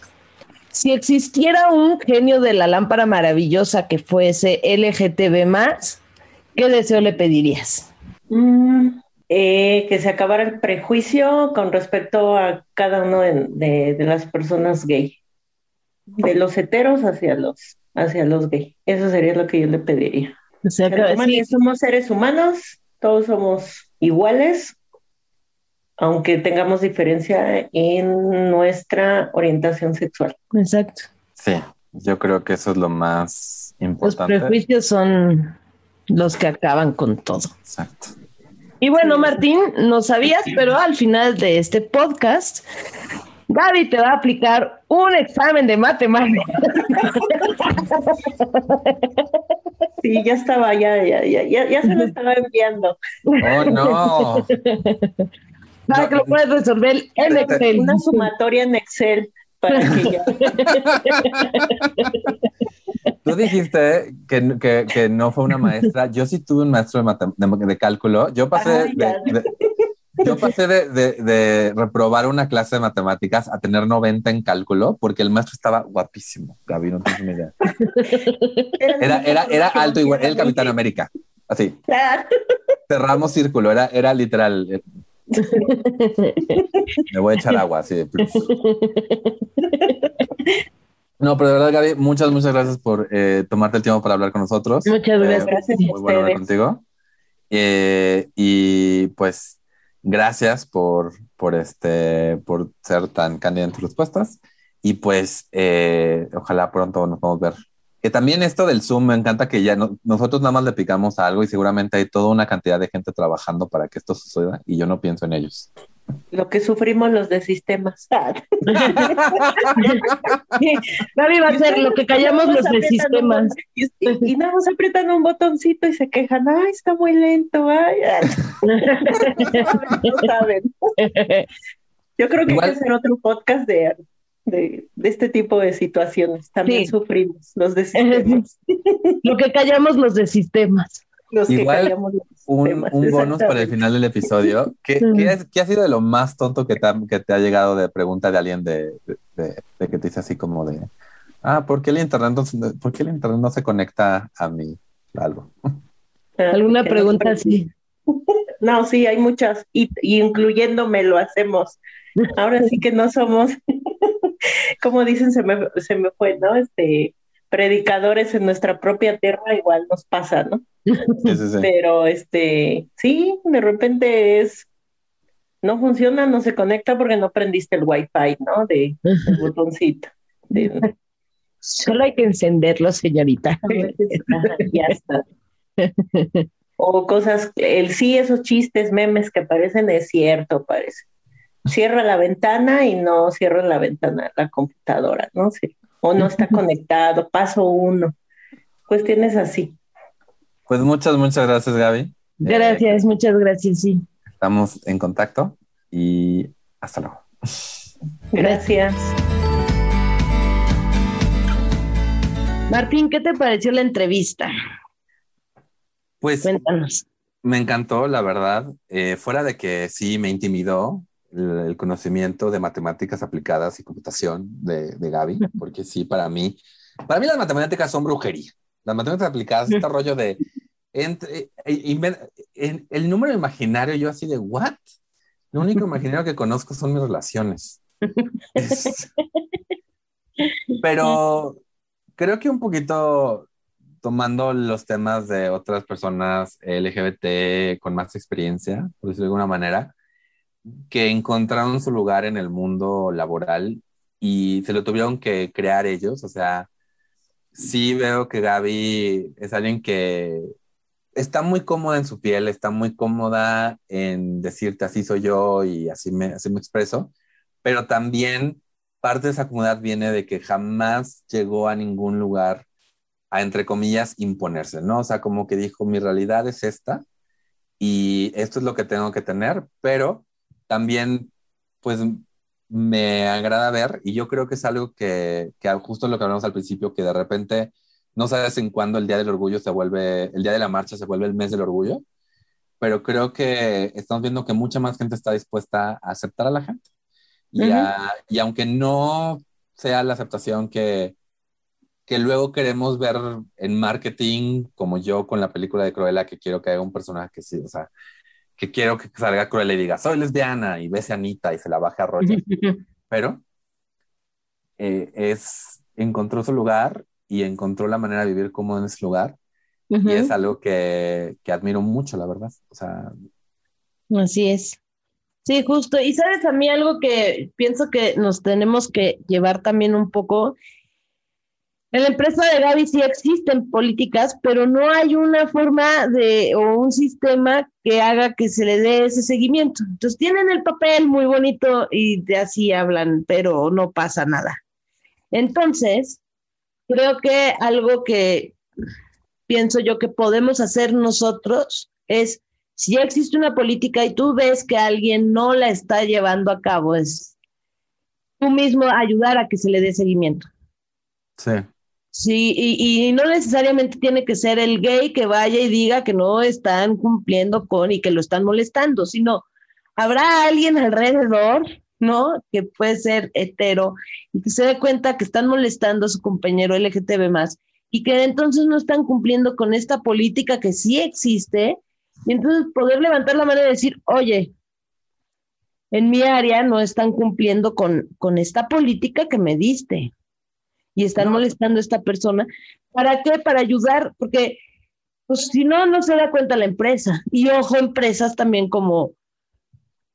si existiera un genio de la lámpara maravillosa que fuese LGTB más, ¿qué deseo le pedirías? Mm, eh, que se acabara el prejuicio con respecto a cada uno de, las personas gay, de los heteros hacia los, hacia los gay. Eso sería lo que yo le pediría. O sea, somos seres humanos, todos somos iguales, aunque tengamos diferencia en nuestra orientación sexual. Exacto. Sí, yo creo que eso es lo más importante. Los prejuicios son los que acaban con todo. Exacto. Y bueno, Martín, no sabías, pero al final de este podcast Gaby te va a aplicar un examen de matemáticas. Sí, ya estaba, ya, ya, ya, ya, se lo estaba enviando. Oh, no. Para que lo puedas resolver en Excel. Una sumatoria en Excel para que ya. Tú dijiste que, que, que, no fue una maestra. Yo sí tuve un maestro de, de, cálculo. Yo pasé de, yo pasé de, de, reprobar una clase de matemáticas a tener 90 en cálculo porque el maestro estaba guapísimo, Gaby, no tienes ni idea. Era, era, era alto igual, era el Capitán América, así. Cerramos círculo, era, era literal. Eh. Me voy a echar agua, así No, pero de verdad, Gaby, muchas, muchas gracias por eh, tomarte el tiempo para hablar con nosotros. Muchas gracias. Eh, muy bueno hablar contigo. Eh, y pues gracias por, por, este, por ser tan cándida en tus respuestas. Y pues eh, ojalá pronto nos podamos ver. Que también esto del Zoom me encanta que ya nosotros nada más le picamos a algo y seguramente hay toda una cantidad de gente trabajando para que esto suceda y yo no pienso en ellos lo que sufrimos los de sistemas. Nadie va a ser lo que callamos los de sistemas. Y, y, nada más apretan un botoncito y se quejan, ay, está muy lento, ay. no saben. Yo creo que hay que hacer otro podcast de, de, este tipo de situaciones. También sufrimos los de sistemas. lo que callamos los de sistemas. Igual, un, un bonus para el final del episodio. ¿Qué, ¿qué, ha sido de lo más tonto que te ha, que te ha llegado de pregunta de alguien de, de, que te dice así como de, ah, ¿por qué el internet no, ¿por qué el internet no se conecta a mí? Algo. ¿Alguna pregunta así? No, sí, hay muchas, y, y, incluyéndome lo hacemos. Ahora sí que no somos, como dicen, se me, se me fue, ¿no? Este, predicadores en nuestra propia tierra, igual nos pasa, ¿no? Pero este, sí, de repente es, no funciona, no se conecta porque no prendiste el wifi, ¿no? De el botoncito. Solo hay que encenderlo, señorita. ya está. O cosas, el sí, esos chistes, memes que parecen es cierto, parece. Cierra la ventana y no cierra la ventana la computadora, ¿no? Sí. O no está conectado, paso uno. Cuestiones así. Pues muchas, muchas gracias, Gaby. Gracias, eh, muchas gracias, sí. Estamos en contacto y hasta luego. Gracias. Martín, ¿qué te pareció la entrevista? Pues Cuéntanos. me encantó, la verdad. Eh, fuera de que sí me intimidó el, conocimiento de matemáticas aplicadas y computación de, de Gaby, porque sí, para mí, para mí las matemáticas son brujería. Las matemáticas aplicadas, este rollo de entre, eh, el número imaginario, yo así de, ¿what? Lo único imaginario que conozco son mis relaciones. Pero creo que un poquito tomando los temas de otras personas LGBT con más experiencia, por decirlo de alguna manera, que encontraron su lugar en el mundo laboral y se lo tuvieron que crear ellos. O sea, sí veo que Gaby es alguien que está muy cómoda en su piel, está muy cómoda en decirte así soy yo y así me, así me expreso, pero también parte de esa comunidad viene de que jamás llegó a ningún lugar a, entre comillas, imponerse, ¿no? O sea, como que dijo, mi realidad es esta y esto es lo que tengo que tener, pero también, pues, me agrada ver y yo creo que es algo que, que justo lo que hablamos al principio, que de repente no sabes en cuándo el Día del Orgullo se vuelve, el Día de la Marcha se vuelve el mes del orgullo, pero creo que estamos viendo que mucha más gente está dispuesta a aceptar a la gente. Y, y aunque no sea la aceptación que, que luego queremos ver en marketing, como yo con la película de Cruella, que quiero que haga un personaje que sí, o sea, que quiero que salga Cruella y diga, soy lesbiana, y bese a Anita y se la baje a Roger. Pero eh, es, encontró su lugar y encontró la manera de vivir como en ese lugar. Y es algo que, que, admiro mucho, la verdad. O sea. Así es. Sí, justo. Y sabes, a mí algo que pienso que nos tenemos que llevar también un poco. En la empresa de Gaby sí existen políticas, pero no hay una forma de o un sistema que haga que se le dé ese seguimiento. Entonces tienen el papel muy bonito y así hablan, pero no pasa nada. Entonces, creo que algo que pienso yo que podemos hacer nosotros es, si ya existe una política y tú ves que alguien no la está llevando a cabo, es tú mismo ayudar a que se le dé seguimiento. Sí. Sí, y, y, no necesariamente tiene que ser el gay que vaya y diga que no están cumpliendo con y que lo están molestando, sino habrá alguien alrededor ¿no? Que puede ser hetero y que se dé cuenta que están molestando a su compañero LGTB más y que entonces no están cumpliendo con esta política que sí existe y entonces poder levantar la mano y decir, oye, en mi área no están cumpliendo con, con esta política que me diste y están molestando a esta persona. ¿Para qué? Para ayudar, porque pues si no, no se da cuenta la empresa. Y ojo, empresas también como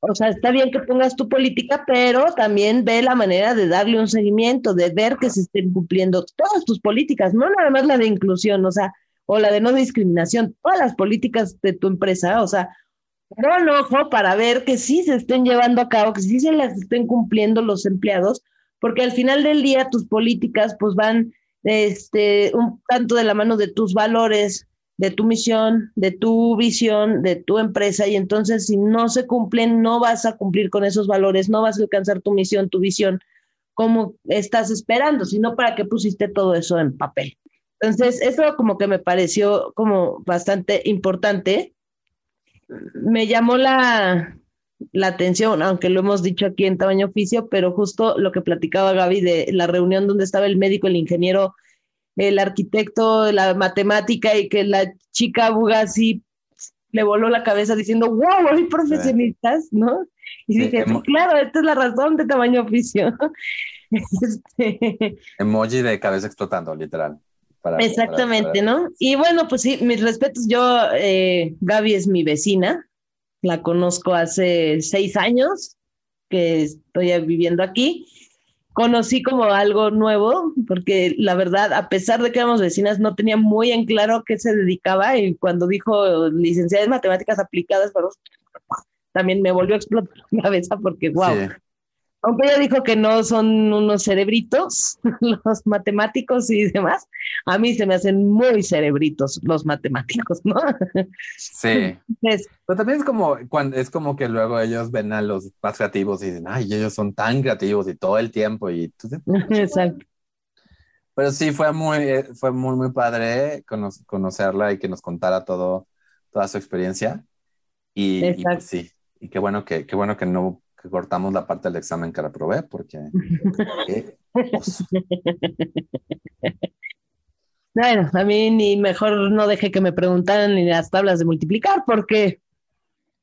o sea, está bien que pongas tu política, pero también ve la manera de darle un seguimiento, de ver que se estén cumpliendo todas tus políticas, no nada más la de inclusión, o sea, o la de no discriminación, todas las políticas de tu empresa, o sea, un ojo para ver que sí se estén llevando a cabo, que sí se las estén cumpliendo los empleados, porque al final del día tus políticas pues van este, un tanto de la mano de tus valores, de tu misión, de tu visión, de tu empresa, y entonces si no se cumplen, no vas a cumplir con esos valores, no vas a alcanzar tu misión, tu visión, como estás esperando, sino para qué pusiste todo eso en papel. Entonces, eso como que me pareció como bastante importante. Me llamó la, la atención, aunque lo hemos dicho aquí en tamaño oficio, pero justo lo que platicaba Gaby de la reunión donde estaba el médico, el ingeniero, el arquitecto, la matemática y que la chica Bugasi le voló la cabeza diciendo, wow, hay profesionistas, ¿no? Y dije, claro, esta es la razón de tamaño oficio. este... Emoji de cabeza explotando, literal. Exactamente, ¿no? Y bueno, pues sí, mis respetos, yo, eh, Gaby es mi vecina, la conozco hace seis años que estoy viviendo aquí. Conocí como algo nuevo, porque la verdad, a pesar de que éramos vecinas, no tenía muy en claro qué se dedicaba y cuando dijo licenciada en matemáticas aplicadas, también me volvió a explotar la cabeza porque, wow, aunque ella dijo que no son unos cerebritos, los matemáticos y demás, a mí se me hacen muy cerebritos los matemáticos, ¿no? Sí. Pero también es como, cuando, es como que luego ellos ven a los más creativos y dicen, ay, ellos son tan creativos y todo el tiempo y tú... Exacto. Pero sí, fue muy, eh, fue muy, muy padre conocerla y que nos contara todo, toda su experiencia. Y, y pues sí, y qué bueno que, qué bueno que no que cortamos la parte del examen que reprobé, porque... bueno, a mí ni mejor no dejé que me preguntaran ni las tablas de multiplicar, porque...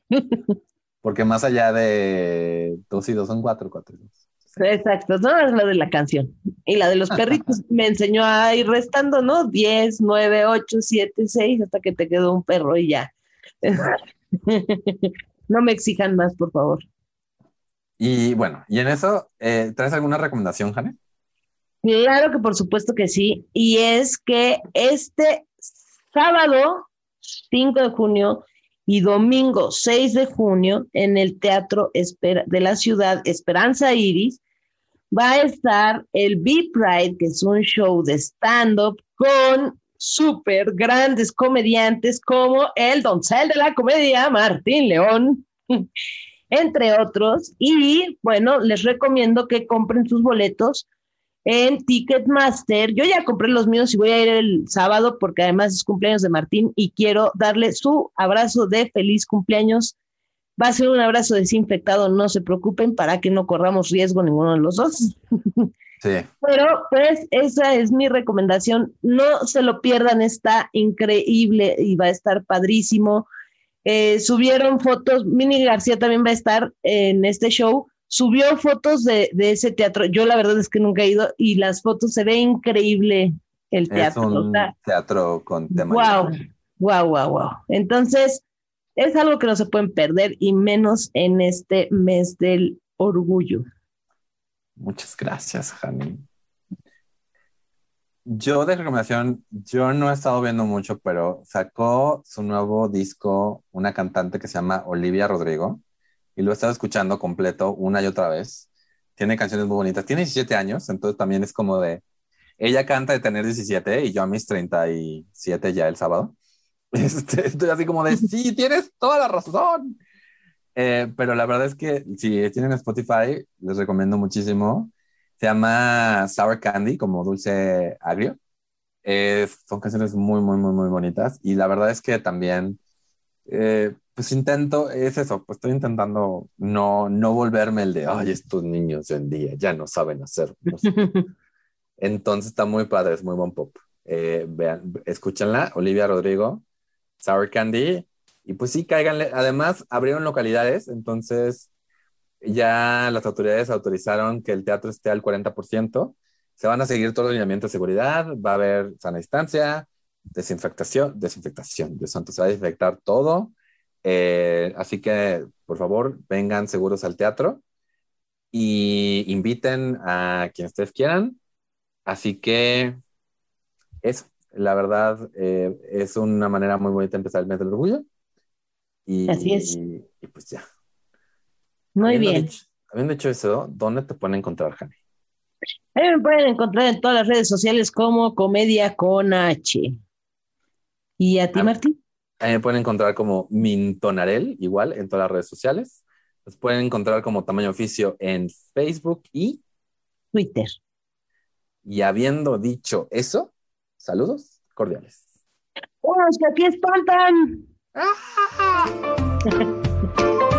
porque más allá de dos y dos son cuatro, cuatro y dos. Exacto, no es la de la canción. Y la de los perritos me enseñó a ir restando, ¿no? Diez, nueve, ocho, siete, seis, hasta que te quedó un perro y ya. no me exijan más, por favor. Y bueno, y en eso, eh, ¿traes alguna recomendación, Jane? Claro que por supuesto que sí. Y es que este sábado 5 de junio y domingo 6 de junio en el Teatro de la Ciudad Esperanza Iris va a estar el B-Pride, que es un show de stand-up con súper grandes comediantes como el doncel de la comedia, Martín León entre otros. Y bueno, les recomiendo que compren sus boletos en Ticketmaster. Yo ya compré los míos y voy a ir el sábado porque además es cumpleaños de Martín y quiero darle su abrazo de feliz cumpleaños. Va a ser un abrazo desinfectado, no se preocupen para que no corramos riesgo ninguno de los dos. Sí. Pero pues esa es mi recomendación. No se lo pierdan, está increíble y va a estar padrísimo. Eh, subieron fotos, Mini García también va a estar en este show, subió fotos de, ese teatro. Yo la verdad es que nunca he ido y las fotos se ve increíble el teatro. Es un teatro con tema. Wow, wow, wow, wow. Entonces, es algo que no se pueden perder y menos en este mes del orgullo. Muchas gracias, Jani. Yo de recomendación, yo no he estado viendo mucho, pero sacó su nuevo disco una cantante que se llama Olivia Rodrigo y lo he estado escuchando completo una y otra vez. Tiene canciones muy bonitas. Tiene 17 años, entonces también es como de... Ella canta de tener 17 y yo a mis 37 ya el sábado. Este, estoy así como de, sí, tienes toda la razón. Eh, pero la verdad es que si tienen Spotify, les recomiendo muchísimo. Se llama Sour Candy, como dulce agrio. son canciones muy, muy, muy, muy bonitas. Y la verdad es que también, eh, pues intento, es eso, pues estoy intentando no, no volverme el de, ay, estos niños de hoy en día ya no saben hacer Entonces está muy padre, es muy buen pop. Eh, vean, escúchenla, Olivia Rodrigo, Sour Candy. Y pues sí, cáiganle. Además, abrieron localidades, entonces ya las autoridades autorizaron que el teatro esté al 40%. Se van a seguir todos los lineamientos de seguridad, va a haber sana distancia, desinfectación, desinfectación, de santo, se va a desinfectar todo. Eh, así que, por favor, vengan seguros al teatro y inviten a quien ustedes quieran. Así que, eso, la verdad, eh, es una manera muy bonita de empezar el mes del orgullo. Y, Así es. y pues ya, muy bien. habiendo dicho eso, ¿dónde te pueden encontrar, Jani? A mí me pueden encontrar en todas las redes sociales como Comedia con H. ¿Y a ti, Martín? A mí me pueden encontrar como Mintonarel, igual, en todas las redes sociales. Los pueden encontrar como Tamaño Oficio en Facebook y Twitter. Y habiendo dicho eso, Saludos cordiales. ¡Oh, que aquí espantan!